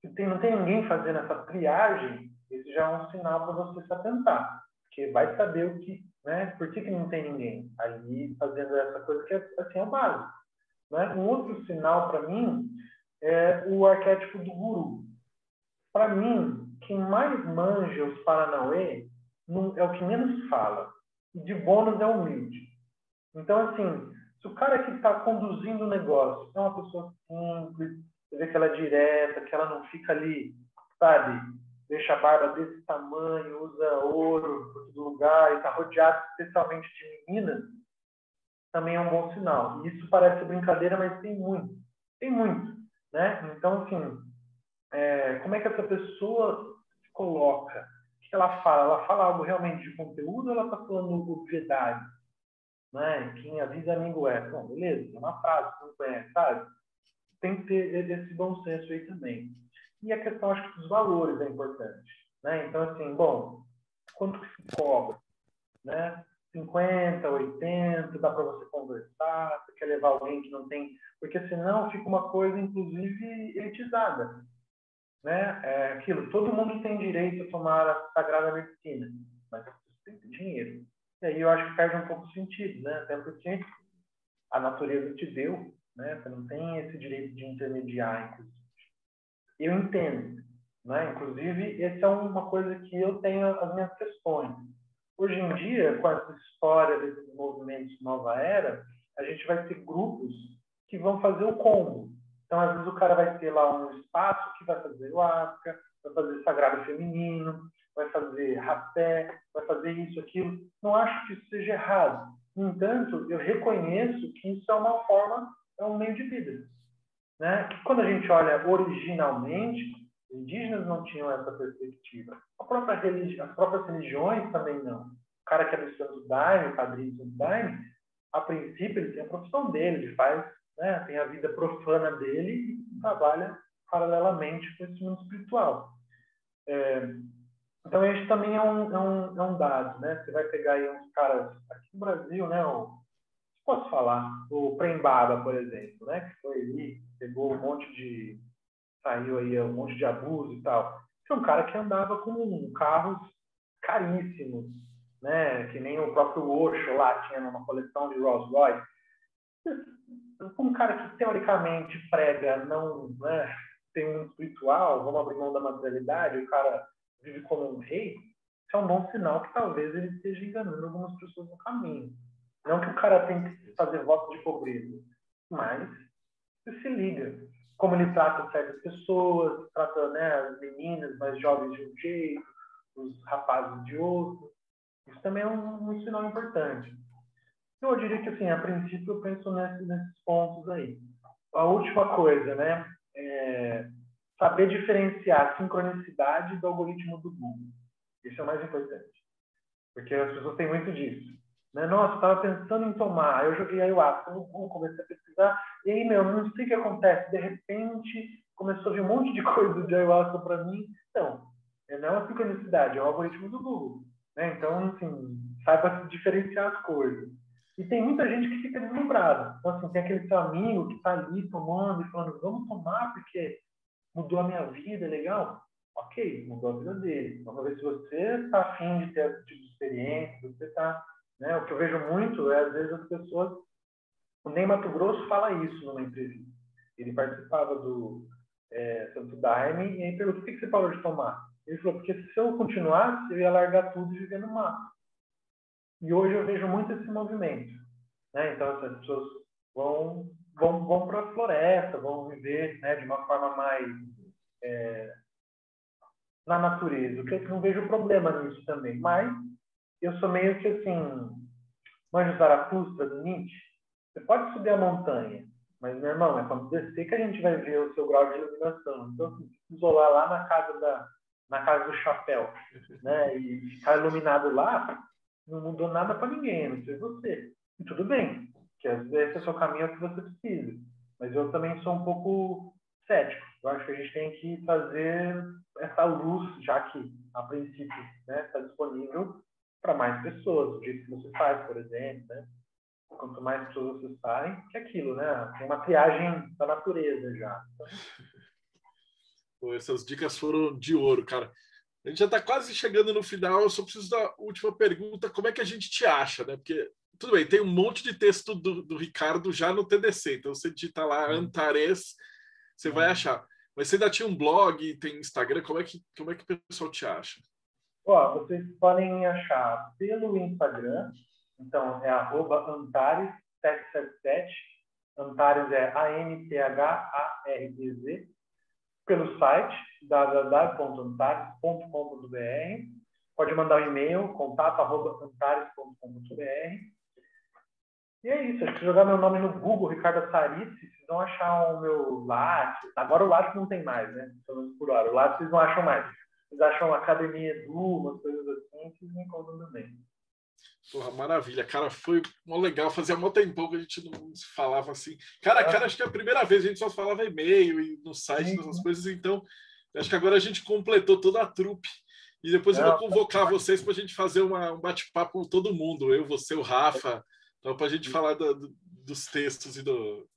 Se tem, não tem ninguém fazendo essa triagem, esse já é um sinal para você se atentar. Porque vai saber o que, né? Por que, que não tem ninguém ali fazendo essa coisa que é, assim, é básico. Né? Um outro sinal para mim é o arquétipo do guru. Para mim, quem mais manja os Paranauê é o que menos fala. E de bônus é humilde. Então, assim, se o cara que está conduzindo o negócio é uma pessoa simples, você vê que ela é direta, que ela não fica ali, sabe, deixa a barba desse tamanho, usa ouro por todo lugar e está rodeado especialmente de meninas, também é um bom sinal. E isso parece brincadeira, mas tem muito. Tem muito. Né? Então, assim, é, como é que essa pessoa se coloca? O que ela fala? Ela fala algo realmente de conteúdo ou ela está falando obviedade? né? Quem avisa amigo é. Bom, beleza, é uma frase, não conhece, sabe? Tem que ter esse bom senso aí também. E a questão, acho que dos valores é importante, né? Então, assim, bom, quanto que se cobra, né? 50, 80, dá para você conversar, você quer levar alguém que não tem... Porque senão fica uma coisa, inclusive, elitizada, né? É aquilo, todo mundo tem direito a tomar a sagrada medicina, mas tem que ter dinheiro. E aí eu acho que perde um pouco de sentido, né? Até porque a natureza te deu, né? Você não tem esse direito de intermediar, inclusive. Eu entendo, né? Inclusive, essa é uma coisa que eu tenho as minhas questões. Hoje em dia, com essa história desses movimentos nova era, a gente vai ter grupos que vão fazer o combo. Então, às vezes, o cara vai ter lá um espaço que vai fazer o Asca, vai fazer sagrado feminino, vai fazer rapé, vai fazer isso, aquilo. Não acho que isso seja errado. No entanto, eu reconheço que isso é uma forma, é um meio de vida. Né? quando a gente olha originalmente, os indígenas não tinham essa perspectiva. A própria religi as próprias religiões também não. O cara que é do Santo Daime, o padrinho do Daime, a princípio ele tem a profissão dele, ele faz, né, tem a vida profana dele e trabalha paralelamente com esse mundo espiritual. É, então, esse também é um, é um, é um dado, né? Você vai pegar aí uns caras aqui no Brasil, né? Posso falar? O Prembaba, por exemplo, né? Que foi ali, pegou um monte de... Saiu aí um monte de abuso e tal. Foi um cara que andava com carros caríssimos, né? Que nem o próprio Osho lá tinha numa coleção de Rolls Royce. Um cara que, teoricamente, prega não... Né? Tem um espiritual, vamos abrir mão da materialidade, o cara vive como um rei, isso é um bom sinal que talvez ele esteja enganando algumas pessoas no caminho. Não que o cara tem que fazer voto de pobreza, mas você se liga. Como ele trata certas pessoas, trata né, as meninas mais jovens de um jeito, os rapazes de outro. Isso também é um, um sinal importante. Eu diria que, assim, a princípio, eu penso nesses, nesses pontos aí. A última coisa, né? É, saber diferenciar a sincronicidade do algoritmo do Google. Isso é o mais importante. Porque as pessoas têm muito disso. Né? Nossa, estava pensando em tomar, eu joguei ayahuasca no Google, comecei a pesquisar, e aí, meu, não sei o que acontece. De repente, começou a vir um monte de [LAUGHS] coisa de ayahuasca para mim. Então, não é uma sincronicidade, é o algoritmo do Google. Né? Então, assim, saiba diferenciar as coisas. E tem muita gente que fica deslumbrada. Então, assim, tem aquele seu amigo que está ali tomando e falando, vamos tomar porque mudou a minha vida, é legal? Ok, mudou a vida dele. Vamos ver se você está afim de ter esse tipo de experiência, você está... Né? O que eu vejo muito é, às vezes, as pessoas... O Ney Mato Grosso fala isso numa entrevista. Ele participava do é, Santo Daime e aí perguntou, por que você parou de tomar? Ele falou, porque se eu continuasse, eu ia largar tudo e viver no mato. E hoje eu vejo muito esse movimento. Né? Então, as pessoas vão, vão, vão para a floresta, vão viver né, de uma forma mais é, na natureza. Que eu não vejo problema nisso também. Mas eu sou meio que assim, manjo Zaratustra do Nietzsche. Você pode subir a montanha, mas, meu irmão, é quando descer que a gente vai ver o seu grau de iluminação. Então, assim, isolar lá na casa da na casa do chapéu, né? E ficar iluminado lá, não mudou nada para ninguém, não sei você. E tudo bem, que esse é o seu caminho que você precisa. Mas eu também sou um pouco cético. Eu acho que a gente tem que fazer essa luz, já que, a princípio, está né, tá disponível para mais pessoas, do jeito que você faz, por exemplo. Né? Quanto mais pessoas acessarem, que é aquilo, né? Tem uma triagem da natureza já. Pô, essas dicas foram de ouro, cara. A gente já está quase chegando no final, eu só preciso da última pergunta: como é que a gente te acha, né? Porque, tudo bem, tem um monte de texto do, do Ricardo já no TDC, então você digita lá Antares, você vai achar. Mas você ainda tinha um blog, tem Instagram, como é que, como é que o pessoal te acha? Ó, vocês podem me achar pelo Instagram, então é Antares777, Antares é A-N-T-H-A-R-D-Z, pelo site www.antares.com.br. Pode mandar um e-mail, contato.antares.com.br. E é isso, se jogar meu nome no Google, Ricardo Sarice, vocês vão achar o meu Lattes. Agora o Lattes não tem mais, né? Por hora. O Lattes vocês não acham mais. Vocês acham Academia Edu, umas coisas assim, vocês me encontram também. Porra, maravilha, cara, foi mó legal. Fazia mó tempão que a gente não se falava assim. Cara, cara, acho que é a primeira vez a gente só falava e-mail e no site, uhum. essas coisas, então acho que agora a gente completou toda a trupe. E depois eu vou convocar vocês para a gente fazer uma, um bate-papo com todo mundo, eu, você, o Rafa, então, para a gente falar do, do, dos textos e do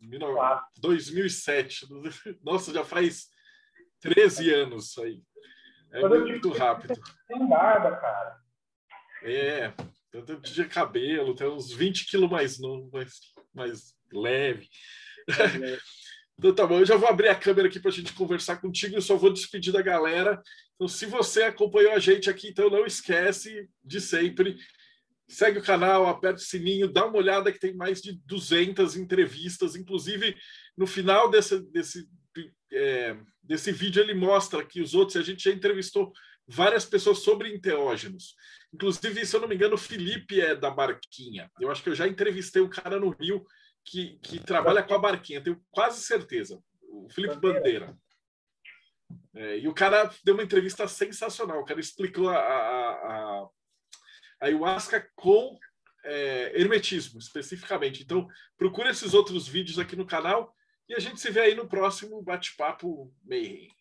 2007. Nossa, já faz 13 anos isso aí. É muito rápido. Tem barba, cara. É, tanto de cabelo, tem uns 20 quilos mais novo, mais, mais leve. É. [LAUGHS] então tá bom, eu já vou abrir a câmera aqui para a gente conversar contigo, eu só vou despedir da galera. Então, se você acompanhou a gente aqui, então não esquece de sempre. Segue o canal, aperta o sininho, dá uma olhada que tem mais de 200 entrevistas. Inclusive, no final desse, desse, é, desse vídeo, ele mostra que os outros, a gente já entrevistou várias pessoas sobre enteógenos. Inclusive, se eu não me engano, o Felipe é da Barquinha. Eu acho que eu já entrevistei um cara no Rio que, que trabalha com a Barquinha, tenho quase certeza. O Felipe Bandeira. É, e o cara deu uma entrevista sensacional. O cara explicou a, a, a, a ayahuasca com é, hermetismo, especificamente. Então, procure esses outros vídeos aqui no canal e a gente se vê aí no próximo bate-papo Mayhem.